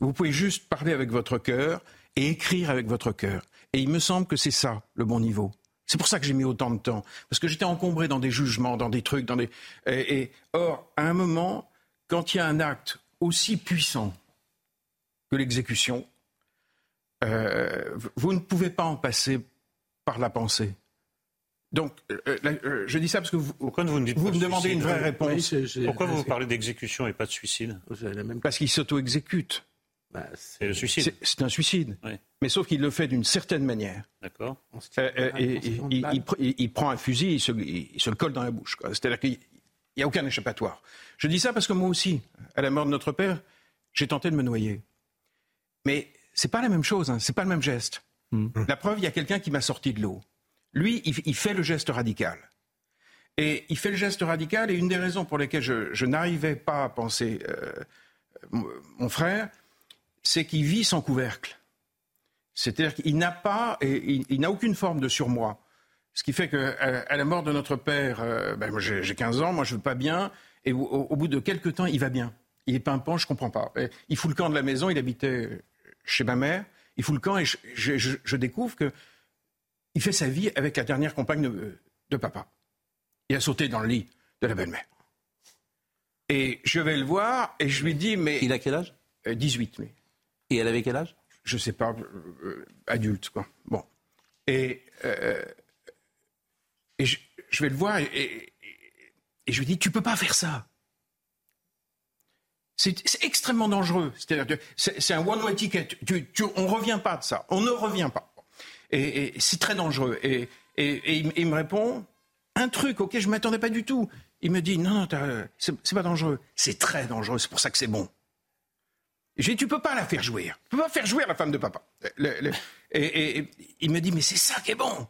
Vous pouvez juste parler avec votre cœur et écrire avec votre cœur. Et il me semble que c'est ça le bon niveau. C'est pour ça que j'ai mis autant de temps. Parce que j'étais encombré dans des jugements, dans des trucs, dans des. Et, or, à un moment, quand il y a un acte aussi puissant que l'exécution, euh, vous ne pouvez pas en passer par la pensée. Donc, euh, euh, je dis ça parce que vous, Pourquoi vous, me, dites vous me demandez une vraie réponse. Pourquoi vous parlez d'exécution et pas de suicide? Parce qu'il s'auto-exécute. Bah, c'est le suicide. C'est un suicide. Mais sauf qu'il le fait d'une certaine manière. D'accord. et, il, prend un fusil, il se, il se le colle dans la bouche. C'est-à-dire qu'il n'y a aucun échappatoire. Je dis ça parce que moi aussi, à la mort de notre père, j'ai tenté de me noyer. Mais c'est pas la même chose, hein, c'est pas le même geste. Hmm. La preuve, il y a quelqu'un qui m'a sorti de l'eau. Lui, il, fait le geste radical. Et il fait le geste radical, et une des raisons pour lesquelles je, n'arrivais pas à penser euh, mon frère, c'est qu'il vit sans couvercle. C'est-à-dire qu'il n'a pas, et il, n'a aucune forme de surmoi. Ce qui fait qu'à à la mort de notre père, euh, ben, j'ai 15 ans, moi je ne veux pas bien, et au, bout de quelques temps, il va bien. Il est pimpant, je ne comprends pas. il fout le camp de la maison, il habitait chez ma mère, il fout le camp, et je, découvre qu'il fait sa vie avec la dernière compagne de, papa. Il a sauté dans le lit de la belle-mère. Et je vais le voir, et je lui dis, mais... Il a quel âge? 18, lui. Et elle avait quel âge? Je sais pas, euh, euh, adulte, quoi. Bon. Et, euh, et je, vais le voir et, et, je lui dis, tu peux pas faire ça. C'est extrêmement dangereux. C'est un one-way ticket. On ne revient pas de ça. On ne revient pas. Et, c'est très dangereux. Et, il, me répond un truc auquel je ne m'attendais pas du tout. Il me dit, non, non, c'est pas dangereux. C'est très dangereux. C'est pour ça que c'est bon. J'ai dit, tu peux pas la faire jouir. Tu peux pas faire jouir la femme de papa. et, il me dit, mais c'est ça qui est bon.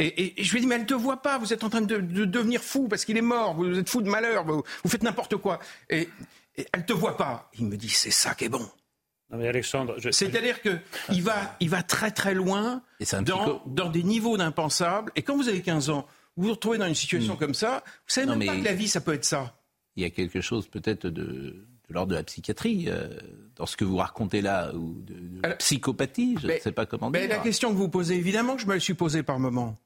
Et, je lui dit, mais elle ne te voit pas, vous êtes en train de, devenir fou parce qu'il est mort, vous êtes fou de malheur, vous, faites n'importe quoi. Et, elle ne te voit pas. Il me dit, c'est ça qui est bon. Non mais Alexandre, c'est-à-dire que il va, il va très très loin dans, dans, des niveaux d'impensables. Et quand vous avez 15 ans, vous vous retrouvez dans une situation hmm. comme ça, vous savez même pas que la vie ça peut être ça. Il y a quelque chose peut-être de de l'ordre de la psychiatrie, euh, dans ce que vous racontez là, ou de, de psychopathie, je ne sais pas comment mais La question que vous posez, évidemment que je me la suis posée par moment.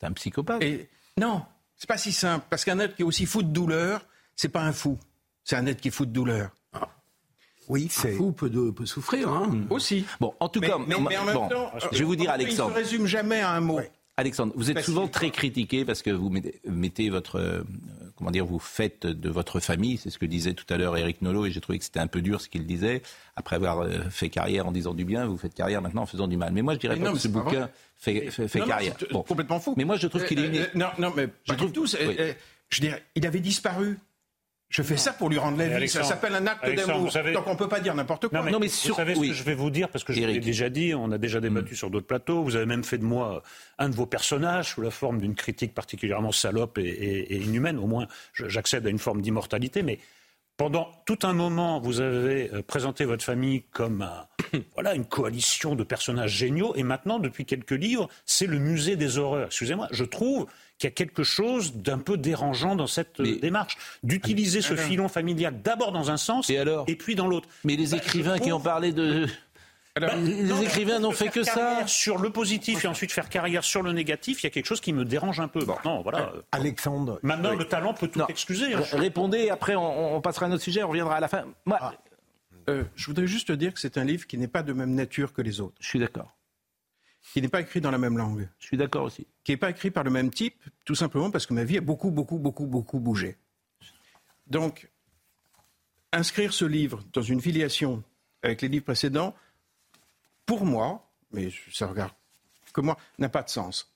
C'est un psychopathe Et, Non, c'est pas si simple, parce qu'un être qui est aussi fou de douleur, c'est pas un fou, c'est un être qui est fou de douleur. Ah. Oui, c'est. Un fou peut, peut souffrir, hein. Aussi. Bon, en tout cas, mais, en même temps, je vais vous dire, Alexandre. Il ne se résume jamais à un mot. Alexandre, vous êtes souvent très critiqué parce que vous mettez votre, euh, comment dire, vous faites de votre famille, c'est ce que disait tout à l'heure Eric Nolot, et j'ai trouvé que c'était un peu dur ce qu'il disait. Après avoir euh, fait carrière en disant du bien, vous faites carrière maintenant en faisant du mal. Mais moi, je dirais pas que ce bouquin fait, fait, carrière. Bon. Complètement fou. Mais moi, je trouve qu'il est. Euh, non, non, mais je trouve tout. Je dirais, il avait disparu. Je fais ça pour lui rendre la vie. Ça s'appelle un acte d'amour. Donc on ne peut pas dire n'importe quoi. Non, mais, vous savez ce que je vais vous dire, parce que je l'ai déjà dit, on a déjà débattu mm. sur d'autres plateaux. Vous avez même fait de moi un de vos personnages sous la forme d'une critique particulièrement salope et, inhumaine. Au moins, j'accède à une forme d'immortalité. Mais pendant tout un moment, vous avez euh, présenté votre famille comme voilà, une coalition de personnages géniaux. Et maintenant, depuis quelques livres, c'est le musée des horreurs. Excusez-moi, je trouve qu'il y a quelque chose d'un peu dérangeant dans cette euh, démarche, d'utiliser ce filon familial d'abord dans un sens et, puis dans l'autre. Mais les bah, écrivains qui ont parlé de... Bah, les écrivains n'ont fait que ça. Sur le positif et ensuite faire carrière sur le négatif, il y a quelque chose qui me dérange un peu. Non, voilà. Euh, Alexandre. Maintenant, le talent peut tout excuser. Hein. Répondez, après on, passera à un autre sujet, on reviendra à la fin. Moi, ah. euh, je voudrais juste dire que c'est un livre qui n'est pas de même nature que les autres. Je suis d'accord qui n'est pas écrit dans la même langue. Je suis d'accord aussi. Qui n'est pas écrit par le même type, tout simplement parce que ma vie a beaucoup, beaucoup, beaucoup, beaucoup bougé. Donc, inscrire ce livre dans une filiation avec les livres précédents, pour moi, mais ça regarde que moi, n'a pas de sens.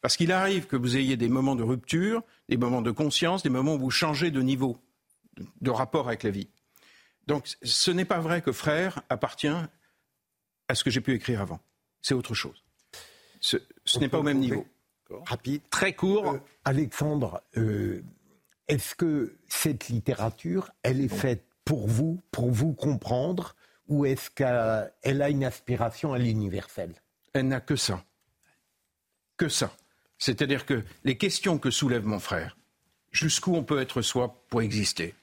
Parce qu'il arrive que vous ayez des moments de rupture, des moments de conscience, des moments où vous changez de niveau, de rapport avec la vie. Donc, ce n'est pas vrai que Frère appartient à ce que j'ai pu écrire avant c'est autre chose. Ce, n'est pas au même niveau. Rapide. Très court. Euh, Alexandre, euh, est-ce que cette littérature, elle est faite pour vous, pour vous comprendre, ou est-ce qu'elle a une aspiration à l'universel? Elle n'a que ça. Que ça. C'est-à-dire que les questions que soulève mon frère, jusqu'où on peut être soi pour exister,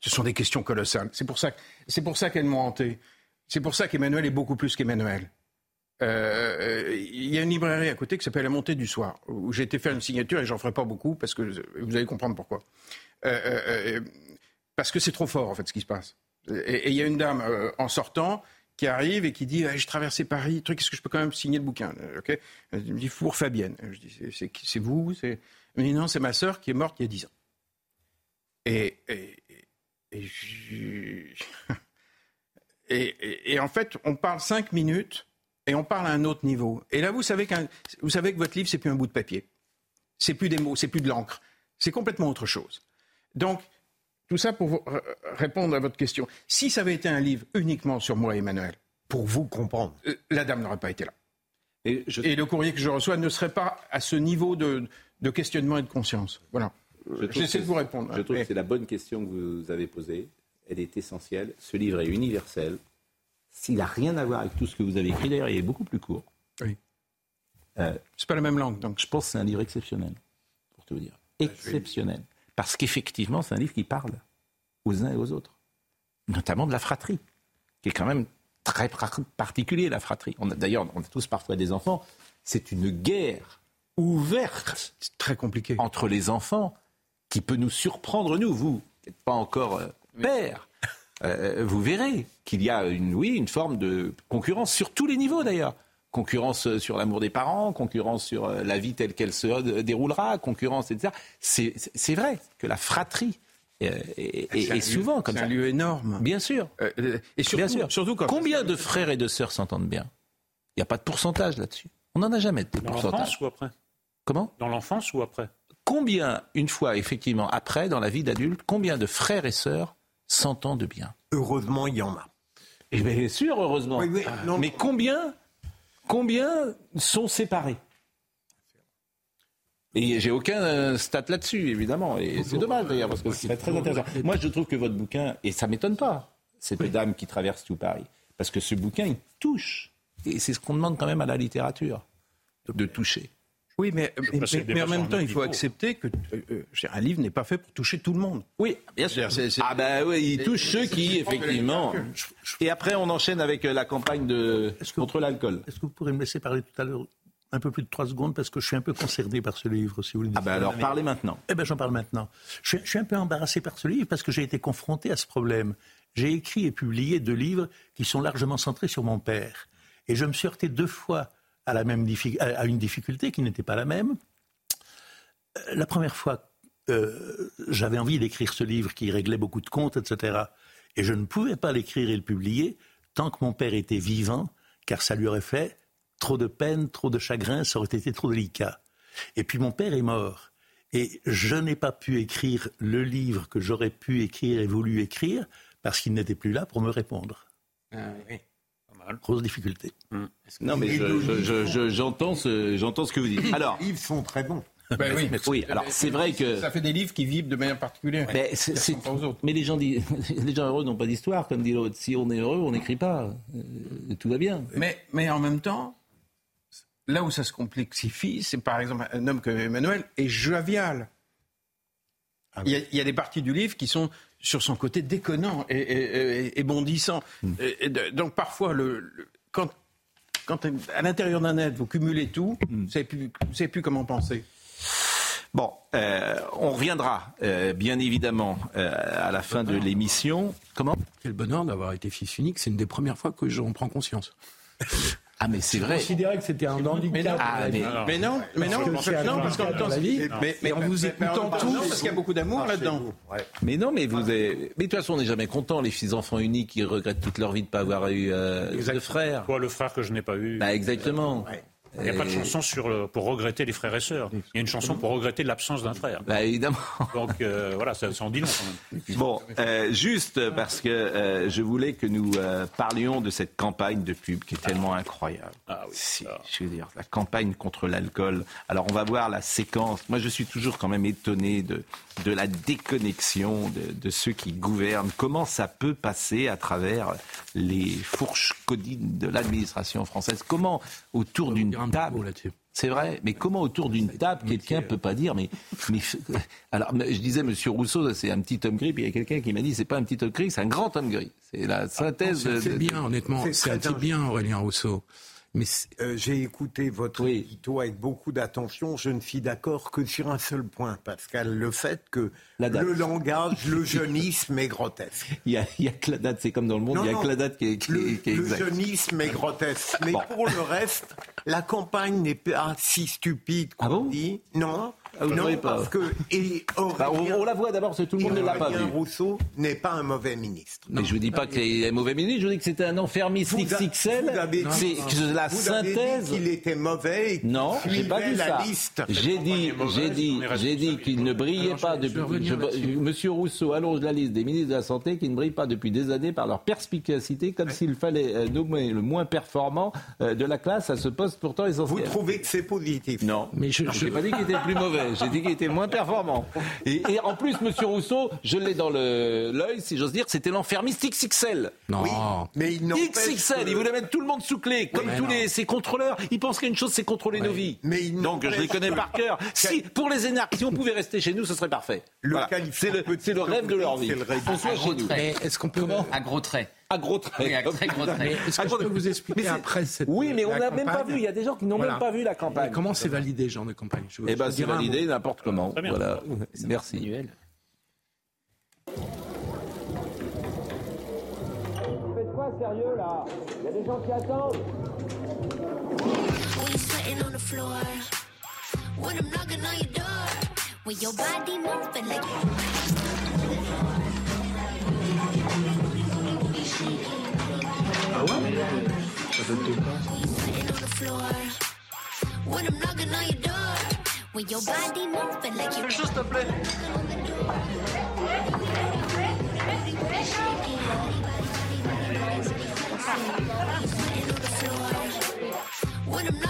ce sont des questions colossales. C'est pour ça, c'est pour ça qu'elles m'ont hanté. C'est pour ça qu'Emmanuel est beaucoup plus qu'Emmanuel. Euh, il y a une librairie à côté qui s'appelle La Montée du Soir, où j'ai été faire une signature et j'en ferai pas beaucoup parce que vous allez comprendre pourquoi. Euh, parce que c'est trop fort en fait ce qui se passe. Et il y a une dame en sortant qui arrive et qui dit ah, j'ai traversé Paris, truc, est-ce que je peux quand même signer le bouquin Ok? Elle me dit pour Fabienne. Je dis c'est vous Elle me dit non, c'est ma sœur qui est morte il y a 10 ans. Et, et, et, et, en fait, on parle 5 minutes et on parle à un autre niveau. Et là, vous savez, vous savez que votre livre, c'est plus un bout de papier. C'est plus des mots, c'est plus de l'encre. C'est complètement autre chose. Donc, tout ça pour répondre à votre question. Si ça avait été un livre uniquement sur moi, Emmanuel, pour vous comprendre, euh, la dame n'aurait pas été là. Et, le courrier que je reçois ne serait pas à ce niveau de, questionnement et de conscience. Voilà. J'essaie de vous répondre. Je trouve que c'est la bonne question que vous avez posée. Elle est essentielle. Ce livre est universel. S'il n'a rien à voir avec tout ce que vous avez écrit, d'ailleurs, il est beaucoup plus court. Oui. Euh, c'est pas la même langue, donc. Je pense que c'est un livre exceptionnel, pour tout vous dire. Exceptionnel. Parce qu'effectivement, c'est un livre qui parle aux uns et aux autres, notamment de la fratrie, qui est quand même très particulier, la fratrie. D'ailleurs, on a tous parfois des enfants. C'est une guerre ouverte, très compliqué, entre les enfants, qui peut nous surprendre nous. Vous, n'êtes pas encore euh, père. Euh, vous verrez qu'il y a une, oui, une forme de concurrence sur tous les niveaux d'ailleurs concurrence sur l'amour des parents, concurrence sur euh, la vie telle qu'elle se déroulera, concurrence, etc. C'est vrai que la fratrie euh, est, souvent comme ça. C'est un lieu énorme. Bien sûr. Euh, et surtout, Bien sûr. surtout Combien de frères et de sœurs s'entendent bien? Il n'y a pas de pourcentage là-dessus. On n'en a jamais de pourcentage. Dans l'enfance ou après? Comment? Dans l'enfance ou après? Combien, une fois effectivement après, dans la vie d'adulte, combien de frères et sœurs s'entendent bien Heureusement, il y en a. Et eh bien sûr, heureusement. Mais combien Combien sont séparés? Et j'ai aucun euh, stat là-dessus, évidemment. Et c'est dommage d'ailleurs, parce que c'est très intéressant. Moi, je trouve que votre bouquin, et ça m'étonne pas, cette dame qui traverse tout Paris, parce que ce bouquin, il touche. Et c'est ce qu'on demande quand même à la littérature, de toucher. Oui, mais, mais, en même temps, il faut accepter que euh, euh, un livre n'est pas fait pour toucher tout le monde. Oui, bien sûr. Ah ben oui, il touche ceux qui, effectivement. Et après, on enchaîne avec euh, la campagne de contre l'alcool. Est-ce que vous pourrez me laisser parler tout à l'heure un peu plus de trois secondes parce que je suis un peu concerné par ce livre, si vous le dites. Ah ben alors, parlez maintenant. Eh ben j'en parle maintenant. Je, je suis un peu embarrassé par ce livre parce que j'ai été confronté à ce problème. J'ai écrit et publié deux livres qui sont largement centrés sur mon père. Et je me suis heurté deux fois à, la même à une difficulté qui n'était pas la même. Euh, la première fois, euh, j'avais envie d'écrire ce livre qui réglait beaucoup de comptes, etc. Et je ne pouvais pas l'écrire et le publier tant que mon père était vivant, car ça lui aurait fait trop de peine, trop de chagrin, ça aurait été trop délicat. Et puis mon père est mort. Et je n'ai pas pu écrire le livre que j'aurais pu écrire et voulu écrire parce qu'il n'était plus là pour me répondre. Ah, oui. Grosse difficulté. Hmm. Non, mais j'entends ce, ce que vous dites. Alors, les livres sont très bons. Ben oui, oui, alors c'est vrai que ça fait des livres qui vivent de manière particulière. Mais, mais les gens les gens heureux n'ont pas d'histoire, comme dit l'autre. Si on est heureux, on n'écrit pas. Euh, tout va bien. Mais, mais en même temps, là où ça se complexifie, c'est par exemple un homme comme Emmanuel est jovial. Ah il, y a, des parties du livre qui sont sur son côté déconnant et, bondissant. Hmm. donc parfois, le, quand, quand, à l'intérieur d'un être, vous cumulez tout, hmm. vous ne savez, savez, plus comment penser. Bon, euh, on reviendra euh, bien évidemment euh, à la fin de l'émission. Comment? Quel bonheur d'avoir été fils unique, c'est une des premières fois que j'en prends conscience. Ah mais c'est vrai. Je considérais que c'était un handicap. Mais non, ah, mais, mais, non, mais non, parce que, non, parce qu'en vie, mais, mais en vous écoutant tous, parce qu'il y a beaucoup d'amour là-dedans. Mais non, mais vous avez, mais de toute façon, on n'est jamais content. Les fils enfants uniques qui regrettent toute leur vie de ne pas avoir eu euh, de frère. Quoi, le frère que je n'ai pas eu. Bah exactement. Il n'y a pas de chanson sur pour regretter les frères et sœurs. Il y a une chanson pour regretter l'absence d'un frère. Bah, évidemment. Donc euh, voilà, ça, ça, en dit long quand même. Bon, euh, juste parce que euh, je voulais que nous parlions de cette campagne de pub qui est tellement incroyable. Ah oui. Je veux dire, la campagne contre l'alcool. Alors on va voir la séquence. Moi, je suis toujours quand même étonné de de la déconnexion de, de ceux qui gouvernent. Comment ça peut passer à travers les fourches codines de l'administration française? Comment autour d'une table c'est vrai, mais comment autour d'une table quelqu'un peut pas dire mais, mais alors je disais Monsieur Rousseau c'est un petit homme gris puis il y a quelqu'un qui m'a dit c'est pas un petit homme gris c'est un grand homme gris. C'est la synthèse. c'est bien honnêtement c'est un type bien Aurélien Rousseau Mais euh, j'ai écouté votre oui. avec beaucoup d'attention. Je ne suis d'accord que sur un seul point, Pascal, le fait que le langage, le jeunisme est grotesque. Il y, a, il y a que la date, c'est comme dans le monde, il y a que la date qui est, qui, le, qui est Le jeunisme est grotesque. Mais pour le reste, la campagne n'est pas si stupide qu'on ah bon? dit. Non. Ah, non, parce que et bah, on, la voit d'abord parce que tout le monde ne l'a pas vu. Rousseau n'est pas un mauvais ministre. Mais je vous dis pas qu'il est un mauvais ministre, je vous dis que c'était un enfermiste XXL. C'est la synthèse. qu'il était mauvais. Et non, j'ai pas dit ça. J'ai dit, j'ai dit, j'ai dit qu'il ne brillait pas depuis. Monsieur Rousseau allonge la liste des ministres de la santé qui ne brillent pas depuis des années par leur perspicacité, comme s'il fallait euh, nommer le moins performant euh, de la classe à ce poste pourtant essentiel. Vous trouvez que c'est positif Non, mais je n'ai pas dit qu'il était plus mauvais. J'ai dit qu'il était moins performant. Et, en plus, Monsieur Rousseau, je l'ai dans l'œil, si j'ose dire, c'était l'enfermiste XXL. Non. mais il XXL, il voulait mettre tout le monde sous clé, comme tous les, ses contrôleurs. Il pense qu'une chose, c'est contrôler nos vies. Mais Donc je les connais par cœur. Si, pour les énarques, si on pouvait rester chez nous, ce serait parfait. Voilà. C'est le, le, rêve de leur vie. On soit chez nous. Est-ce qu'on peut... À gros traits à gros traits. Est-ce que je peux vous expliquer après cette Oui, mais on n'a même pas vu. Il y a des gens qui n'ont même pas vu la campagne. comment c'est validé, genre de campagne Eh bien, c'est validé n'importe comment. Voilà. Merci. Faites quoi sérieux là? Il y a des gens qui attendent.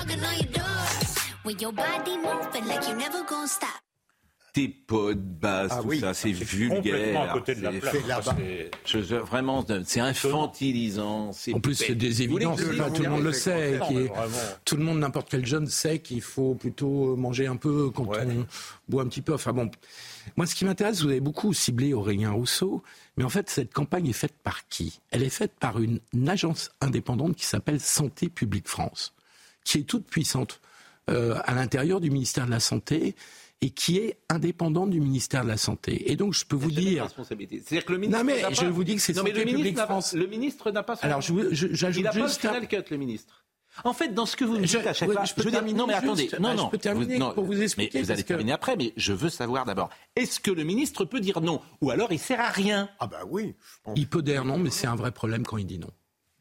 Your door, when your body moving like you never gonna stop tes potes basses, ah tout ça, c'est vulgaire. À côté de la plaque. Je, vraiment, c'est infantilisant. En plus, c'est des évidences. tout le monde le sait. tout le monde, n'importe quel jeune, sait qu'il faut plutôt manger un peu quand on boit un petit peu. Enfin bon, moi, ce qui m'intéresse, vous avez beaucoup ciblé Aurélien Rousseau, mais en fait, cette campagne est faite par qui? Elle est faite par une, agence indépendante qui s'appelle Santé publique France, qui est toute puissante euh, à l'intérieur du ministère de la Santé et qui est indépendante du ministère de la Santé. Et donc, je peux vous dire. C'est-à-dire que le ministre. Non, mais je vous dis que c'est Santé publique France. Le ministre n'a pas. Son... Alors, j'ajoute Il n'a pas le final cut, le ministre. En fait, dans ce que vous me dites à chaque fois, je, peux dire, non mais attendez, non non, je peux terminer pour vous expliquer. Mais vous allez terminer après, mais je veux savoir d'abord, est-ce que le ministre peut dire non, ou alors il sert à rien? Ah bah oui. Il peut dire non, mais c'est un vrai problème quand il dit non.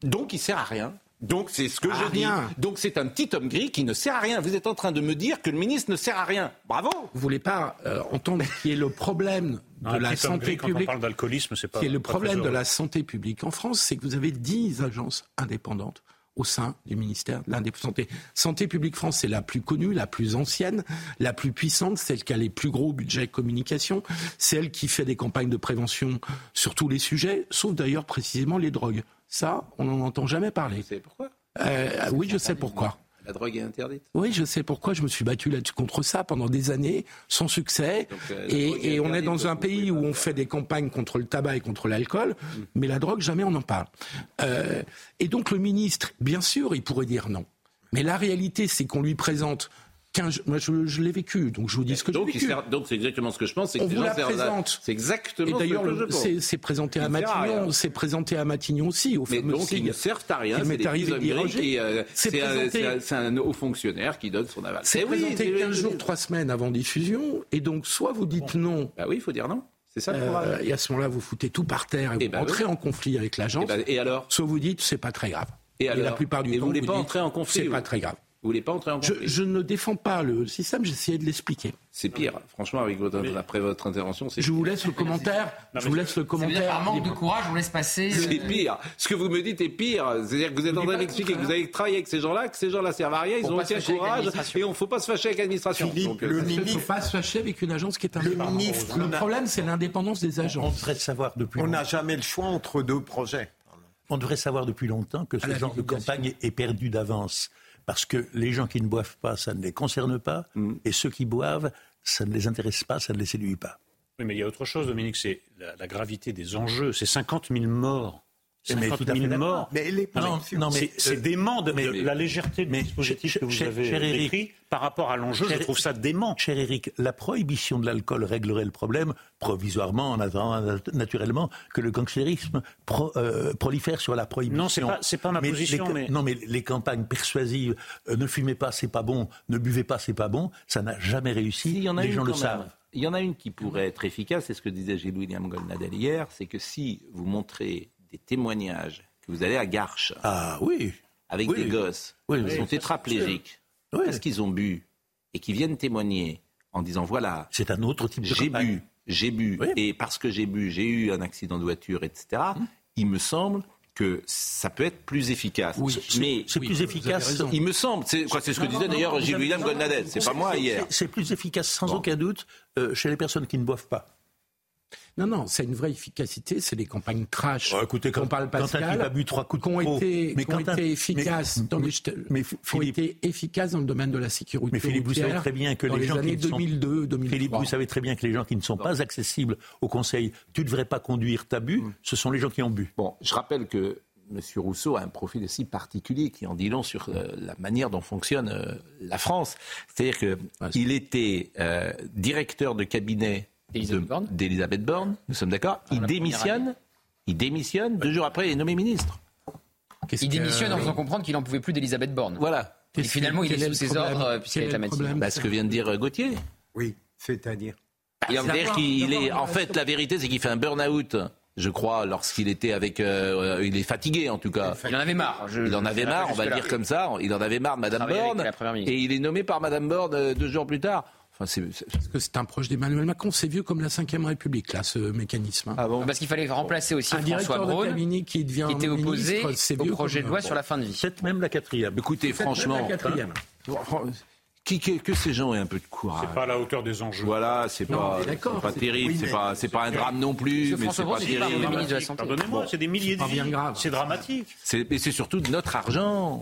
Donc il sert à rien. Donc c'est ce que je dis. Donc c'est un petit homme gris qui ne sert à rien. Vous êtes en train de me dire que le ministre ne sert à rien. Bravo. Vous voulez pas euh, entendre qui est le problème de la santé publique quand on d'alcoolisme, c'est pas. Qui est le problème de la santé publique en France, c'est que vous avez dix agences indépendantes au sein du ministère de la Santé. Santé publique France, c'est la plus connue, la plus ancienne, la plus puissante, celle qui a les plus gros budgets communication, celle qui fait des campagnes de prévention sur tous les sujets, sauf d'ailleurs précisément les drogues. Ça, on n'en entend jamais parler. Vous savez pourquoi? Euh, Oui, je sais pourquoi. La drogue est interdite. Oui, je sais pourquoi. Je me suis battu là contre ça pendant des années, sans succès. Euh, et, on est dans un pays où on fait des campagnes contre le tabac et contre l'alcool, mm. mais la drogue, jamais on en parle. Euh, et donc le ministre, bien sûr, il pourrait dire non. Mais la réalité, c'est qu'on lui présente moi, je, l'ai vécu, donc je vous dis ce que j'ai vécu. donc c'est exactement ce que je pense. On vous la présente. C'est exactement Et d'ailleurs, c'est présenté à Matignon, c'est présenté à Matignon aussi, au Mais donc ils ne servent à rien. C'est des euh, C'est un haut fonctionnaire qui donne son aval. C'est eh présenté 15 jours, 3 semaines avant diffusion, et donc soit vous dites non. Bah oui, il faut dire non. C'est ça le euh, Et à ce moment-là, vous foutez tout par terre et, eh vous ben entrez en conflit avec l'agence. Et, ben, et alors Soit vous dites c'est pas très grave. Et, alors la plupart du temps, vous voulez pas entrer en conflit C'est pas très grave. Vous voulez pas entrer en conflit? je, ne défends pas le système, j'essayais de l'expliquer. C'est pire, franchement, avec votre, après votre intervention, c'est Je vous laisse le commentaire. je vous laisse le commentaire. Par manque de courage, je vous laisse passer. C'est pire. Ce que vous me dites est pire. C'est-à-dire que vous êtes en train d'expliquer que vous avez travaillé avec ces gens-là, que ces gens-là servent à rien, ils ont aucun courage, et on ne faut pas se fâcher avec l'administration. Philippe, le euh, ministre. Il ne faut pas se fâcher avec une agence qui est un. Le ministre. Le problème, c'est l'indépendance des agents. On devrait savoir depuis. On n'a jamais le choix entre deux projets. On devrait savoir depuis longtemps que ce genre de campagne est perdu d'avance. Parce que les gens qui ne boivent pas, ça ne les concerne pas, mm. et ceux qui boivent, ça ne les intéresse pas, ça ne les séduit pas. Oui, mais il y a autre chose, Dominique, c'est la, gravité des enjeux. C'est 50 000 morts Mais 50 000 morts. Mais les non, non, mais c'est euh, dément de, mais- de la légèreté du mais- dispositif que vous cher- avez cher écrit par rapport à l'enjeu. Je trouve ça dément. Cher Eric, la prohibition de l'alcool réglerait le problème provisoirement en attendant nat- naturellement que le gangstérisme pro- euh, prolifère sur la prohibition. Non, c'est pas- c'est pas ma Mais position, les- mais- Non, mais les campagnes persuasives, euh, ne fumez pas, c'est pas bon, ne buvez pas, c'est pas bon, ça n'a jamais réussi. Il y en a les une gens le savent. Il y en a une qui pourrait être efficace, c'est ce que disait Gilles William Goldnadel hier, c'est que si vous montrez des témoignages, que vous allez à Garches, ah, oui. avec Oui. des gosses Oui, qui oui, sont tétraplégiques, parce qu'ils ont bu, et qui viennent témoigner en disant voilà, c'est un autre type de j'ai bu, j'ai bu, et parce que j'ai bu, j'ai eu un accident de voiture, etc. Hum. Il me semble que ça peut être plus efficace. Oui, mais c'est plus efficace. Il me semble, c'est quoi, c'est ce que disait d'ailleurs Gilles William Goldnadel. C'est pas moi hier. C'est plus efficace sans aucun doute euh, chez les personnes qui ne boivent pas. Non, non, c'est une vraie efficacité, c'est les campagnes crash. écoutez, quand, quand- on parle quand un Pascal, type a bu trois coups de qui ont trop, été, mais qui ont quand un- été mais- efficaces dans mais- les, qui mais ont Philippe- été efficaces dans le domaine de la sécurité Mais Philippe, vous savez routière très bien que dans les les gens qui ne sont 2002, 2003. Philippe, vous savez très bien que les gens qui ne sont pas accessibles au Conseil, tu ne devrais pas conduire, t'as bu, ce sont les gens qui ont bu. Bon, je rappelle que M. Rousseau a un profil aussi particulier qui en dit long sur euh, la manière dont fonctionne euh, la France. C'est-à-dire qu'il était euh, directeur de cabinet de- d'Elisabeth Borne, nous sommes d'accord Il démissionne, il démissionne, deux jours après il est nommé ministre. Il démissionne en faisant comprendre qu'il n'en pouvait plus d'Elisabeth Borne. Voilà. Et finalement, il est sous ses ordres puisqu'elle est. Bah, ce que vient de dire euh, Gauthier. Oui, c'est-à-dire. Et on veut dire qu'il est, en fait, la vérité, c'est qu'il fait un burn-out. Je crois, lorsqu'il était avec, euh, il est fatigué en tout cas. Il en avait marre. je- il en avait marre, on va dire comme ça. Il en avait marre de Madame Borne, et il est nommé par Madame Borne euh, deux jours plus tard. Enfin, c'est, c'est- Parce que c'est un proche d'Emmanuel Macron, c'est vieux comme la Ve République, là, ce mécanisme. hein. Ah bon Parce qu'il fallait remplacer aussi Un François de Braun, cabinet qui devient qui était opposé au projet de loi sur la fin de vie. Peut-être même la quatrième. Écoutez, Peut-être franchement, la quatrième. qui, que, que ces gens aient un peu de courage. C'est pas à la hauteur des enjeux. Voilà, c'est Non, pas, c'est pas c'est- terrible, c'est pas, c'est pas un drame non plus, mais c'est pas terrible. de. Pardonnez-moi, c'est des milliers de vies. bien grave. C'est dramatique. C'est, mais c'est surtout de notre argent.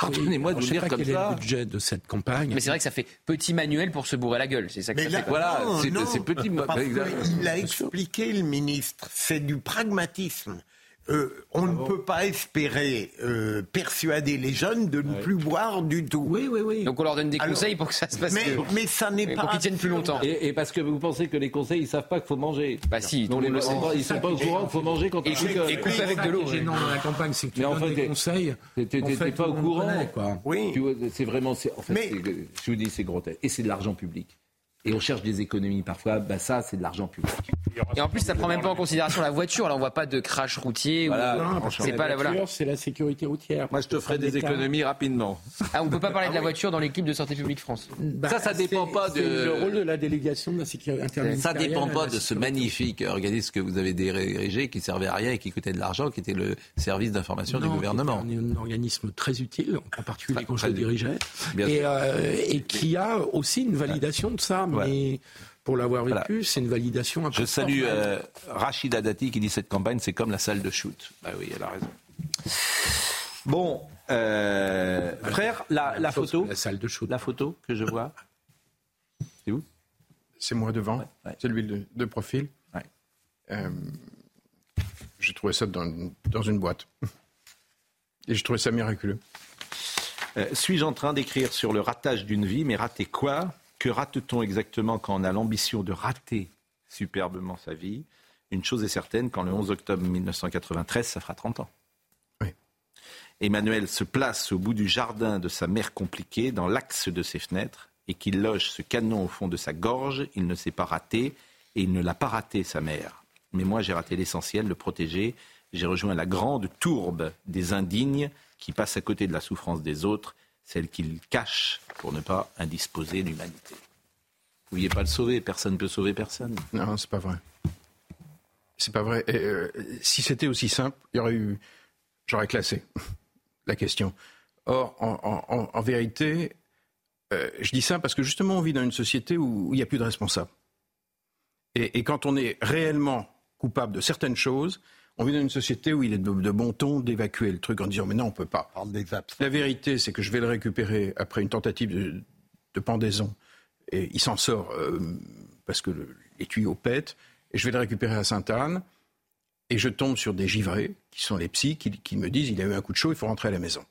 Pardonnez-moi de vous dire pas comme quel est ça. le budget de cette campagne. Mais c'est vrai que ça fait petit manuel pour se bourrer la gueule. C'est ça que Mais ça là, fait. Voilà, non, c'est- petit, parce qu'il a expliqué, le ministre, c'est du pragmatisme. Euh, on ne peut pas espérer euh, persuader les jeunes de ne plus boire du tout. Oui, oui, oui. Donc on leur donne des Alors, conseils pour que ça se passe mais, mieux. mais ça n'est Et pas. pour qu'ils tiennent plus longtemps. Et, et parce que vous pensez que les conseils, ils savent pas qu'il faut manger. Bah si, Non, tout le les, monde le sait. ils sont pas au courant qu'il faut manger quand on Et avec de l'eau. Ce qui est gênant dans la campagne, c'est que tu Mais donnes enfin, des conseils. T'es- en fait, pas au courant. quoi. Oui. Tu vois, c'est vraiment, en fait, je vous dis, c'est grotesque. Et c'est de l'argent public. Et on cherche des économies parfois. Bah ça, c'est de l'argent public. Et en plus, ça prend même pas en considération la voiture. Là, on voit pas de crash routier. Voilà. ou- c'est pas la voilà. voiture, C'est la sécurité routière. Moi, je te ferai des économies rapidement. Ah, on peut pas parler de la voiture dans l'équipe de Santé publique France. Bah, Ça, ça dépend pas de- C'est le rôle de la délégation de la sécurité Ça dépend pas de ce magnifique organisme que vous avez dirigé, qui servait à rien et qui coûtait de l'argent, qui était le service d'information du Non, gouvernement. qui est un, un organisme très utile, en particulier quand je le dirigeais, et, euh, et qui a aussi une validation de ça. Mais pour l'avoir vécu, Voilà. c'est une validation peu Je salue euh, Rachida Dati qui dit cette campagne, c'est comme la salle de shoot. Bah oui, elle a raison. Bon, euh, frère, la, photo, que la salle de shoot. la photo que je vois, c'est où? C'est moi devant, Ouais, ouais. c'est lui de, de profil. Ouais. Euh, j'ai trouvé ça dans, dans une boîte. Et j'ai trouvé ça miraculeux. Euh, Suis-je en train d'écrire sur le ratage d'une vie, mais rater quoi? Que rate-t-on exactement quand on a l'ambition de rater superbement sa vie? Une chose est certaine, quand le 11 octobre 1993, ça fera 30 ans. Oui. Emmanuel se place au bout du jardin de sa mère compliquée, dans l'axe de ses fenêtres, et qu'il loge ce canon au fond de sa gorge. Il ne s'est pas raté, et il ne l'a pas raté, sa mère. Mais moi, j'ai raté l'essentiel, le protéger. J'ai rejoint la grande tourbe des indignes qui passent à côté de la souffrance des autres, celle qu'ils cachent pour ne pas indisposer l'humanité. Vous ne pouviez pas le sauver, personne ne peut sauver personne. Non, c'est pas vrai. C'est pas vrai. Et, euh, si c'était aussi simple, eu. J'aurais classé la question. Or, en, vérité, euh, je dis ça parce que justement, on vit dans une société où il n'y a plus de responsables. Et quand on est réellement coupable de certaines choses, on vit dans une société où il est de, bon ton d'évacuer le truc en disant mais non, on peut pas. La vérité, c'est que je vais le récupérer après une tentative de, de pendaison. Et il s'en sort euh, parce que le- les tuyaux pètent. Et je vais le récupérer à Sainte-Anne. Et je tombe sur des givrés, qui sont les psys, qui, qui me disent il a eu un coup de chaud, il faut rentrer à la maison.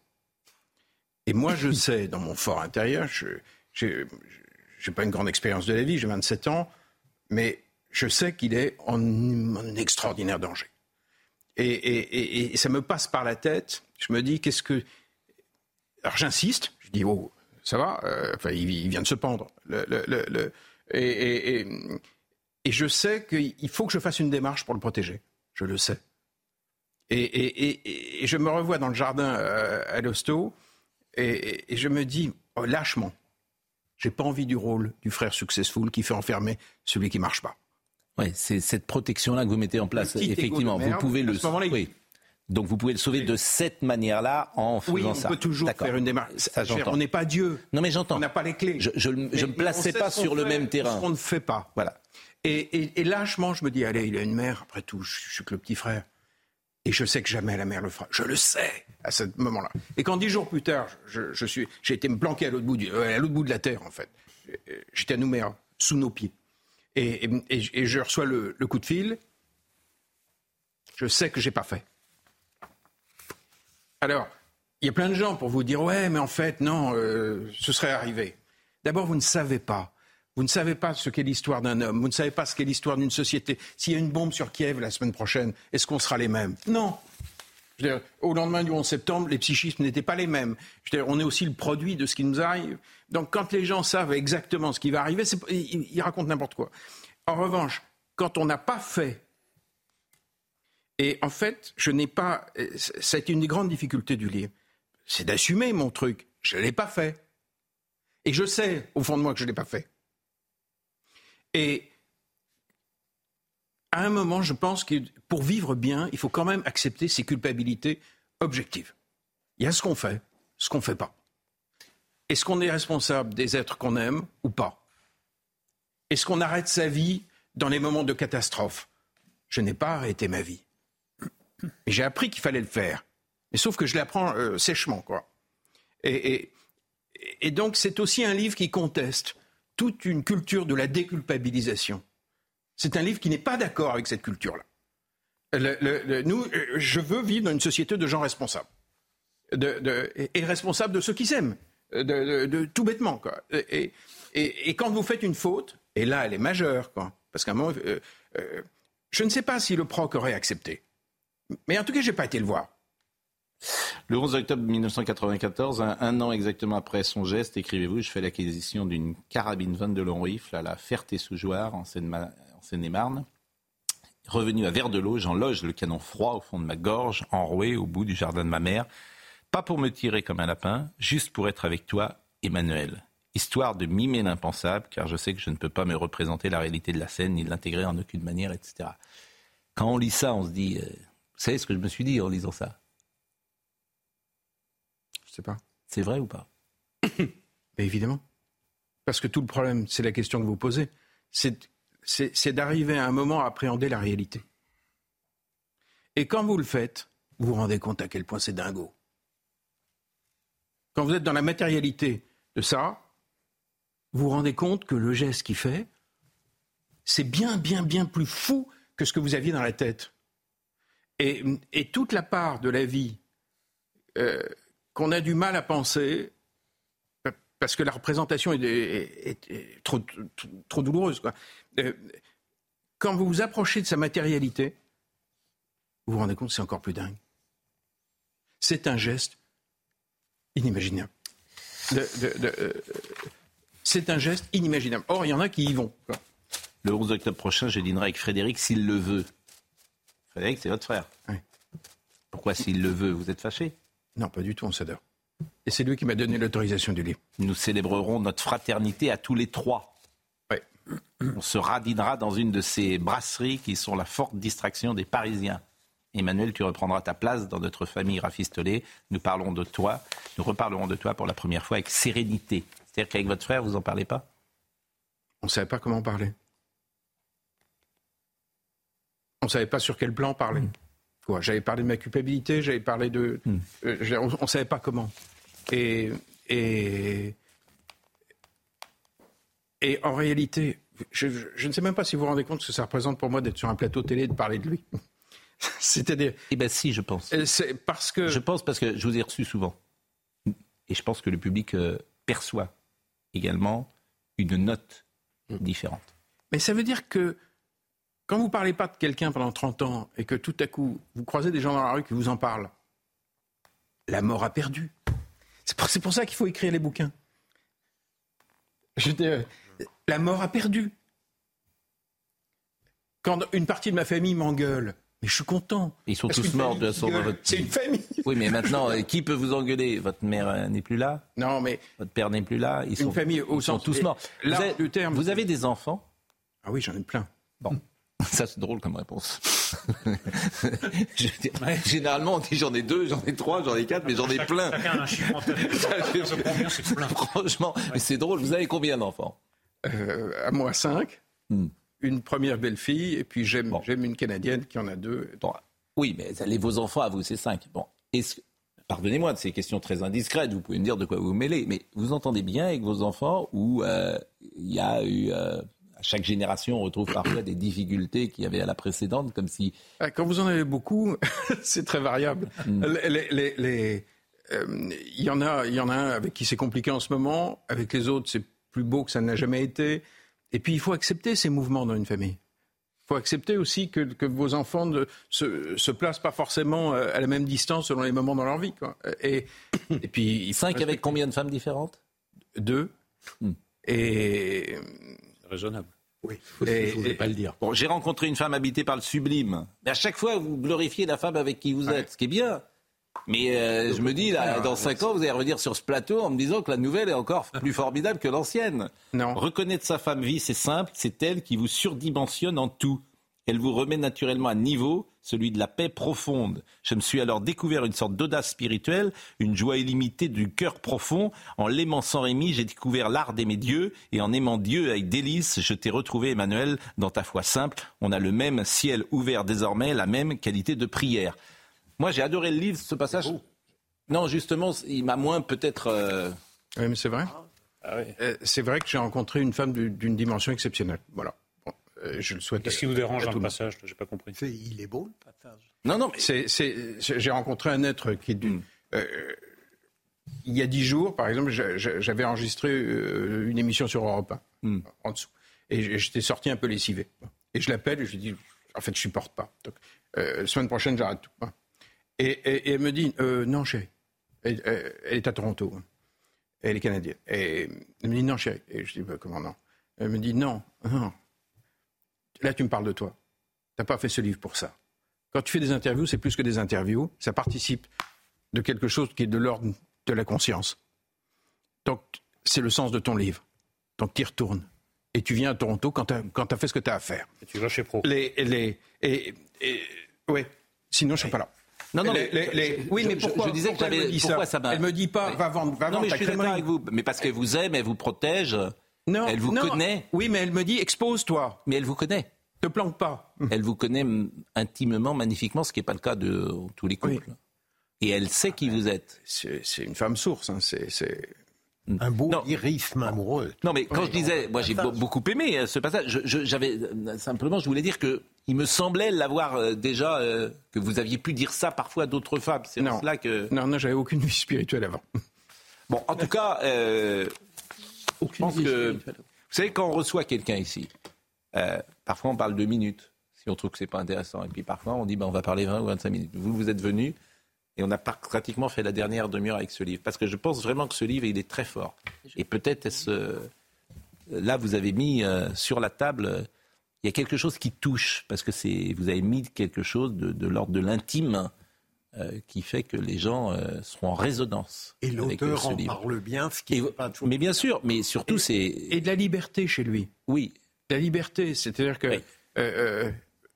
Et moi, je sais, dans mon fort intérieur, je n'ai pas une grande expérience de la vie, j'ai 27 ans, mais je sais qu'il est en, en, extraordinaire danger. Et, ça me passe par la tête. Je me dis, qu'est-ce que. Alors j'insiste, je dis, oh, ça va euh, Enfin, il, vient de se pendre. Le, le, le, et, je sais qu'il faut que je fasse une démarche pour le protéger. Je le sais. Et, je me revois dans le jardin euh, à l'hosto et, je me dis, oh, lâchement, j'ai pas envie du rôle du frère successful qui fait enfermer celui qui marche pas. Oui, c'est cette protection-là que vous mettez en place. Effectivement, vous pouvez le. Oui. Donc vous pouvez le sauver de cette manière-là en faisant ça. Oui, on peut toujours faire une démarche. on n'est pas Dieu. Non, mais j'entends. On n'a pas les clés. Je ne me plaçais pas sur le même terrain. On ne fait pas. Voilà. Et, et, lâchement, je me dis, allez, il a une mère. Après tout, je, suis que le petit frère. Et je sais que jamais la mère le fera. Je le sais à ce moment-là. Et quand dix jours plus tard, je, suis, j'ai été me planquer à l'autre bout, euh, à l'autre bout de la terre, en fait. J'étais à Nouméa, sous nos pieds. Et, je reçois le, coup de fil. Je sais que j'ai pas fait. Alors, il y a plein de gens pour vous dire ouais, mais en fait non, euh, ce serait arrivé. D'abord, vous ne savez pas. Vous ne savez pas ce qu'est l'histoire d'un homme. Vous ne savez pas ce qu'est l'histoire d'une société. S'il y a une bombe sur Kiev la semaine prochaine, est-ce qu'on sera les mêmes? Non. Au lendemain du 11 septembre, les psychismes n'étaient pas les mêmes. on est aussi le produit de ce qui nous arrive. Donc quand les gens savent exactement ce qui va arriver, ils racontent n'importe quoi. En revanche, quand on n'a pas fait et en fait, je n'ai pas. A été une des grandes difficultés du livre. C'est d'assumer mon truc. Je ne l'ai pas fait. Et je sais, au fond de moi, que je ne l'ai pas fait. Et à un moment, je pense que pour vivre bien, il faut quand même accepter ses culpabilités objectives. Il y a ce qu'on fait, ce qu'on ne fait pas. Est-ce qu'on est responsable des êtres qu'on aime ou pas? Est-ce qu'on arrête sa vie dans les moments de catastrophe? Je n'ai pas arrêté ma vie. J'ai appris qu'il fallait le faire. Mais sauf que je l'apprends euh, sèchement, quoi. Et, donc, c'est aussi un livre qui conteste toute une culture de la déculpabilisation. C'est un livre qui n'est pas d'accord avec cette culture-là. nous, euh, je veux vivre dans une société de gens responsables. et responsables de ceux qui s'aiment. De, tout bêtement, quoi. Et, quand vous faites une faute, et là, elle est majeure, quoi. Parce qu'à un moment, euh, je ne sais pas si le proc aurait accepté. Mais en tout cas, je n'ai pas été le voir. Le 11 octobre 1994, un, an exactement après son geste, écrivez-vous, je fais l'acquisition d'une carabine 22 long rifle à la Ferté-sous-Jouarre en Seine-et-Marne. Revenu à Verdelot, j'enloge le canon froid au fond de ma gorge, enroué au bout du jardin de ma mère. Pas pour me tirer comme un lapin, juste pour être avec toi, Emmanuel. Histoire de mimer l'impensable, car je sais que je ne peux pas me représenter la réalité de la scène, ni l'intégrer en aucune manière, etc. Quand on lit ça, on se dit, euh, vous savez ce que je me suis dit en lisant ça? Je sais pas. C'est vrai ou pas? Mais Évidemment. Parce que tout le problème, c'est la question que vous posez, c'est d'arriver à un moment à appréhender la réalité. Et quand vous le faites, vous vous rendez compte à quel point c'est dingo. Quand vous êtes dans la matérialité de ça, vous vous rendez compte que le geste qu'il fait, c'est bien, bien, bien plus fou que ce que vous aviez dans la tête. Et, toute la part de la vie euh, qu'on a du mal à penser, parce que la représentation est, trop, douloureuse. Euh, quand vous vous approchez de sa matérialité, vous vous rendez compte que c'est encore plus dingue. C'est un geste inimaginable. Euh, c'est un geste inimaginable. Or, il y en a qui y vont. Le 11 octobre prochain, je dînerai avec Frédéric s'il le veut. Frédéric, c'est votre frère. Oui. Pourquoi, s'il le veut, vous êtes fâché? Non, pas du tout, on s'adore. Et c'est lui qui m'a donné l'autorisation du livre. Nous célébrerons notre fraternité à tous les trois. On se radinera dans une de ces brasseries qui sont la forte distraction des Parisiens. Emmanuel, tu reprendras ta place dans notre famille rafistolée. Nous parlons de toi, nous reparlerons de toi pour la première fois avec sérénité. C'est-à-dire qu'avec votre frère, vous n'en parlez pas? On ne savait pas comment parler. On ne savait pas sur quel plan parler. Quoi, j'avais parlé de ma culpabilité, j'avais parlé de. Hmm. Euh, on ne savait pas comment. Et, et, et en réalité, je, ne sais même pas si vous vous rendez compte ce que ça représente pour moi d'être sur un plateau télé et de parler de lui. C'est-à-dire. Eh bien, si, je pense. C'est parce que. Je pense parce que je vous ai reçu souvent. Et je pense que le public euh, perçoit également une note différente. Mais ça veut dire que quand vous parlez pas de quelqu'un pendant 30 ans et que tout à coup vous croisez des gens dans la rue qui vous en parlent, la mort a perdu. C'est pour, ça qu'il faut écrire les bouquins. Je dis, euh, la mort a perdu. Quand une partie de ma famille m'engueule, mais je suis content. Ils sont tous morts de la qui sorte de gueule, votre C'est une famille. Oui, mais maintenant, euh, qui peut vous engueuler? Votre mère euh, n'est plus là? Non, mais. Votre père n'est plus là? Ils Une sont, famille au ils sont sens- tous morts. Vous avez, le terme- vous avez des enfants? Ah oui, j'en ai plein. Bon. Ça, c'est drôle comme réponse. Je Généralement, on dit j'en ai deux, j'en ai trois, j'en ai quatre, mais j'en ai plein. Chacun a un chiffre en tête. Franchement, mais c'est drôle. Vous avez combien d'enfants? À moi, cinq. Hmm. Une première belle-fille, et puis j'aime j'aime une Canadienne qui en a deux. Bon, Oui, mais les, vos enfants à vous, c'est cinq. Bon, est-ce Pardonnez-moi de ces questions très indiscrètes, vous pouvez me dire de quoi vous vous mêlez, mais vous entendez bien avec vos enfants où euh, il y a eu, euh, à chaque génération, on retrouve parfois des difficultés qu'il y avait à la précédente, comme si... Ah, Quand vous en avez beaucoup, c'est très variable. Hmm. Les- les- les- euh, Il y, en a, il y en a un avec qui c'est compliqué en ce moment, avec les autres c'est plus beau que ça n'a jamais été. Et puis il faut accepter ces mouvements dans une famille. Il faut accepter aussi que, que vos enfants ne se, se placent pas forcément euh, à la même distance selon les moments dans leur vie. Quoi. Et, et puis il faut Cinq avec combien de femmes différentes? Deux. Et Raisonnable. oui. Je voulais pas le dire. Bon, j'ai rencontré une femme habitée par le sublime. Mais à chaque fois, vous glorifiez la femme avec qui vous êtes, ce qui est bien. Mais euh, je me dis, là, dans cinq ans, vous allez revenir sur ce plateau en me disant que la nouvelle est encore plus formidable que l'ancienne. Non. Reconnaître sa femme vie, c'est simple, c'est elle qui vous surdimensionne en tout. Elle vous remet naturellement à niveau, celui de la paix profonde. Je me suis alors découvert une sorte d'audace spirituelle, une joie illimitée du cœur profond. En l'aimant sans Rémi, j'ai découvert l'art d'aimer Dieu, et en aimant Dieu avec délice, je t'ai retrouvé, Emmanuel, dans ta foi simple. On a le même ciel ouvert désormais, la même qualité de prière. Moi, j'ai adoré le livre, ce passage. Non, justement, il m'a moins peut-être. euh, Oui, mais c'est vrai. Euh, c'est vrai que j'ai rencontré une femme du- d'une dimension exceptionnelle. Voilà. Bon, euh, je le souhaite. Qu'est-ce qui vous dérange dans le passage? J'ai pas compris. Il est beau le passage. Non, non, mais j'ai rencontré un être qui est d'une. euh, il y a dix jours, par exemple, j'a- j'a- j'avais enregistré une émission sur Europe 1, en dessous. Et j'étais sorti un peu lessivé. Et je l'appelle et je lui dis, en fait, je supporte pas. Donc, euh, semaine prochaine, j'arrête tout. hein. Et, et- et elle me dit, euh, non, chérie. Elle, elle- elle est à Toronto. hein. Elle est canadienne. Et elle me dit, non, chérie. Et je dis, bah, comment non? Elle me dit, non, non. Là, tu me parles de toi. T'as pas fait ce livre pour ça. Quand tu fais des interviews, c'est plus que des interviews. Ça participe de quelque chose qui est de l'ordre de la conscience. Donc, c'est le sens de ton livre. Donc, tu y retournes. Et tu viens à Toronto quand tu as, fait ce que tu as à faire. Et tu vas chez Pro. Les, les, et, et- ouais. Sinon, je serai pas là. Non, non, Les- mais les- les- je- oui, mais je- pourquoi je disais que pourquoi j'avais- me dit pourquoi ça, m'a- Elle me dit pas, Oui. va vendre, va non, vendre mais je suis d'accord avec vous. Mais parce qu'elle vous aime, elle vous protège. Non, elle vous non. connaît. Oui, mais elle me dit expose-toi. Mais elle vous connaît. Te planque pas. Elle vous connaît intimement, magnifiquement, ce qui n'est pas le cas de tous les couples. Et elle sait qui vous êtes. C'est une femme source. hein, c'est-. Un beau lyrisme amoureux. Non, mais quand Oui, je disais, moi j'ai beaucoup aimé euh, ce passage. Je- je- J'avais euh, simplement, je voulais dire que il me semblait l'avoir euh, déjà euh, que vous aviez pu dire ça parfois à d'autres femmes. C'est Non. cela que. Non, non, j'avais aucune vie spirituelle avant. Bon, en tout cas, euh, je pense que vous savez quand on reçoit quelqu'un ici, parfois on parle deux minutes si on trouve que c'est pas intéressant, et puis parfois on dit ben on va parler 20 ou 25 minutes. Vous vous êtes venu et on a pratiquement fait la dernière demi-heure avec ce livre parce que je pense vraiment que ce livre il est très fort et peut-être est-ce là vous avez mis sur la table il y a quelque chose qui touche parce que c'est vous avez mis quelque chose de, de l'ordre de l'intime euh, qui fait que les gens euh, seront en résonance. Et euh, l'auteur en livre. parle bien, ce qui Et- pas mais bien sûr, mais surtout c'est Et de la liberté chez lui. oui. La liberté, c'est-à-dire que. euh,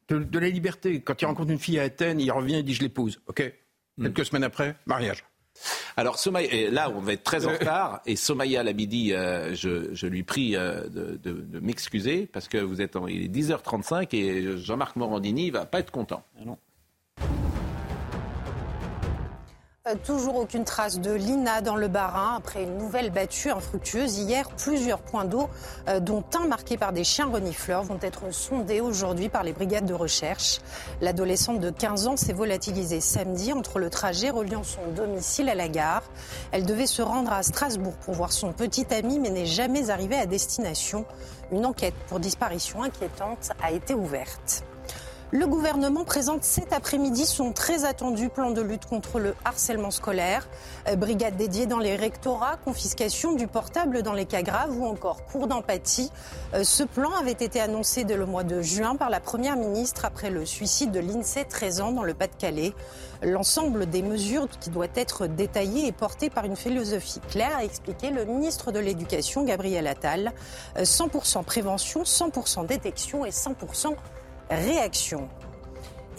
de, de la liberté. Quand il rencontre une fille à Athènes, il revient et dit Je l'épouse. OK? Quelques semaines après, mariage. Alors Somaya, et là on va être très en retard et Somaya Labidi, euh, je, je lui prie euh, de, de- de m'excuser parce que vous êtes en, il est 10h35 et Jean-Marc Morandini va pas être content. Euh, toujours aucune trace de Lina dans le Barin après une nouvelle battue infructueuse hier. Plusieurs points d'eau, euh, dont un marqué par des chiens renifleurs, vont être sondés aujourd'hui par les brigades de recherche. L'adolescente de 15 ans s'est volatilisée samedi entre le trajet reliant son domicile à la gare. Elle devait se rendre à Strasbourg pour voir son petit ami, mais n'est jamais arrivée à destination. Une enquête pour disparition inquiétante a été ouverte. Le gouvernement présente cet après-midi son très attendu plan de lutte contre le harcèlement scolaire. Euh, brigade dédiée dans les rectorats, confiscation du portable dans les cas graves ou encore cours d'empathie. Euh, ce plan avait été annoncé dès le mois de juin par la Première ministre après le suicide de l'INSEE 13 ans dans le Pas-de-Calais. L'ensemble des mesures qui doit être détaillées et portées par une philosophie claire, a expliqué le ministre de l'Éducation, Gabriel Attal. 100% euh, prévention, 100% détection et 100% réaction.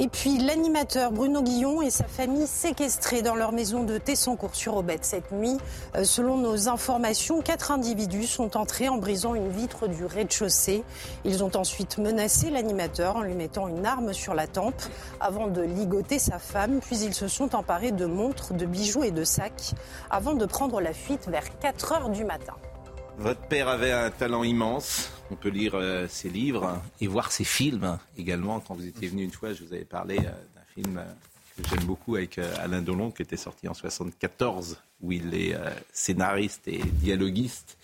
Et puis l'animateur Bruno Guillon et sa famille séquestrés dans leur maison de Tessancourt-sur-Aubette cette nuit. Euh, selon nos informations, quatre individus sont entrés en brisant une vitre du rez-de-chaussée. Ils ont ensuite menacé l'animateur en lui mettant une arme sur la tempe avant de ligoter sa femme. Puis ils se sont emparés de montres, de bijoux et de sacs avant de prendre la fuite vers 4 heures du matin. Votre père avait un talent immense. On peut lire euh, ses livres et voir ses films également. Quand vous étiez venu une fois, je vous avais parlé euh, d'un film euh, que j'aime beaucoup avec Alain Delon, qui était sorti en 74, où il est scénariste et dialoguiste,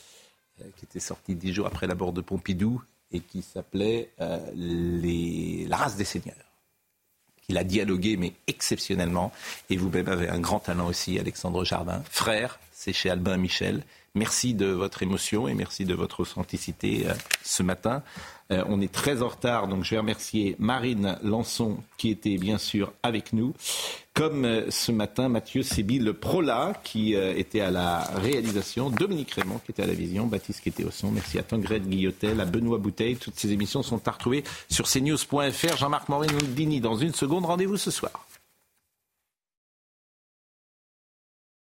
qui était sorti dix jours après la mort de Pompidou et qui s'appelait. La race des seigneurs. Il a dialogué, mais exceptionnellement. Et vous-même avez un grand talent aussi, Alexandre Jardin. Frère, c'est chez Albin Michel. Merci de votre émotion et merci de votre authenticité euh, ce matin. Euh, on est très en retard, donc je vais remercier Marine Lançon qui était bien sûr avec nous. Comme euh, ce matin, Mathieu Sébil Prola qui était à la réalisation, Dominique Raymond qui était à la vision, Baptiste qui était au son. Merci à Tangrette Guillotel, à Benoît Bouteille. Toutes ces émissions sont à retrouver sur cnews.fr. Jean-Marc Morin Dini dans une seconde. Rendez-vous ce soir.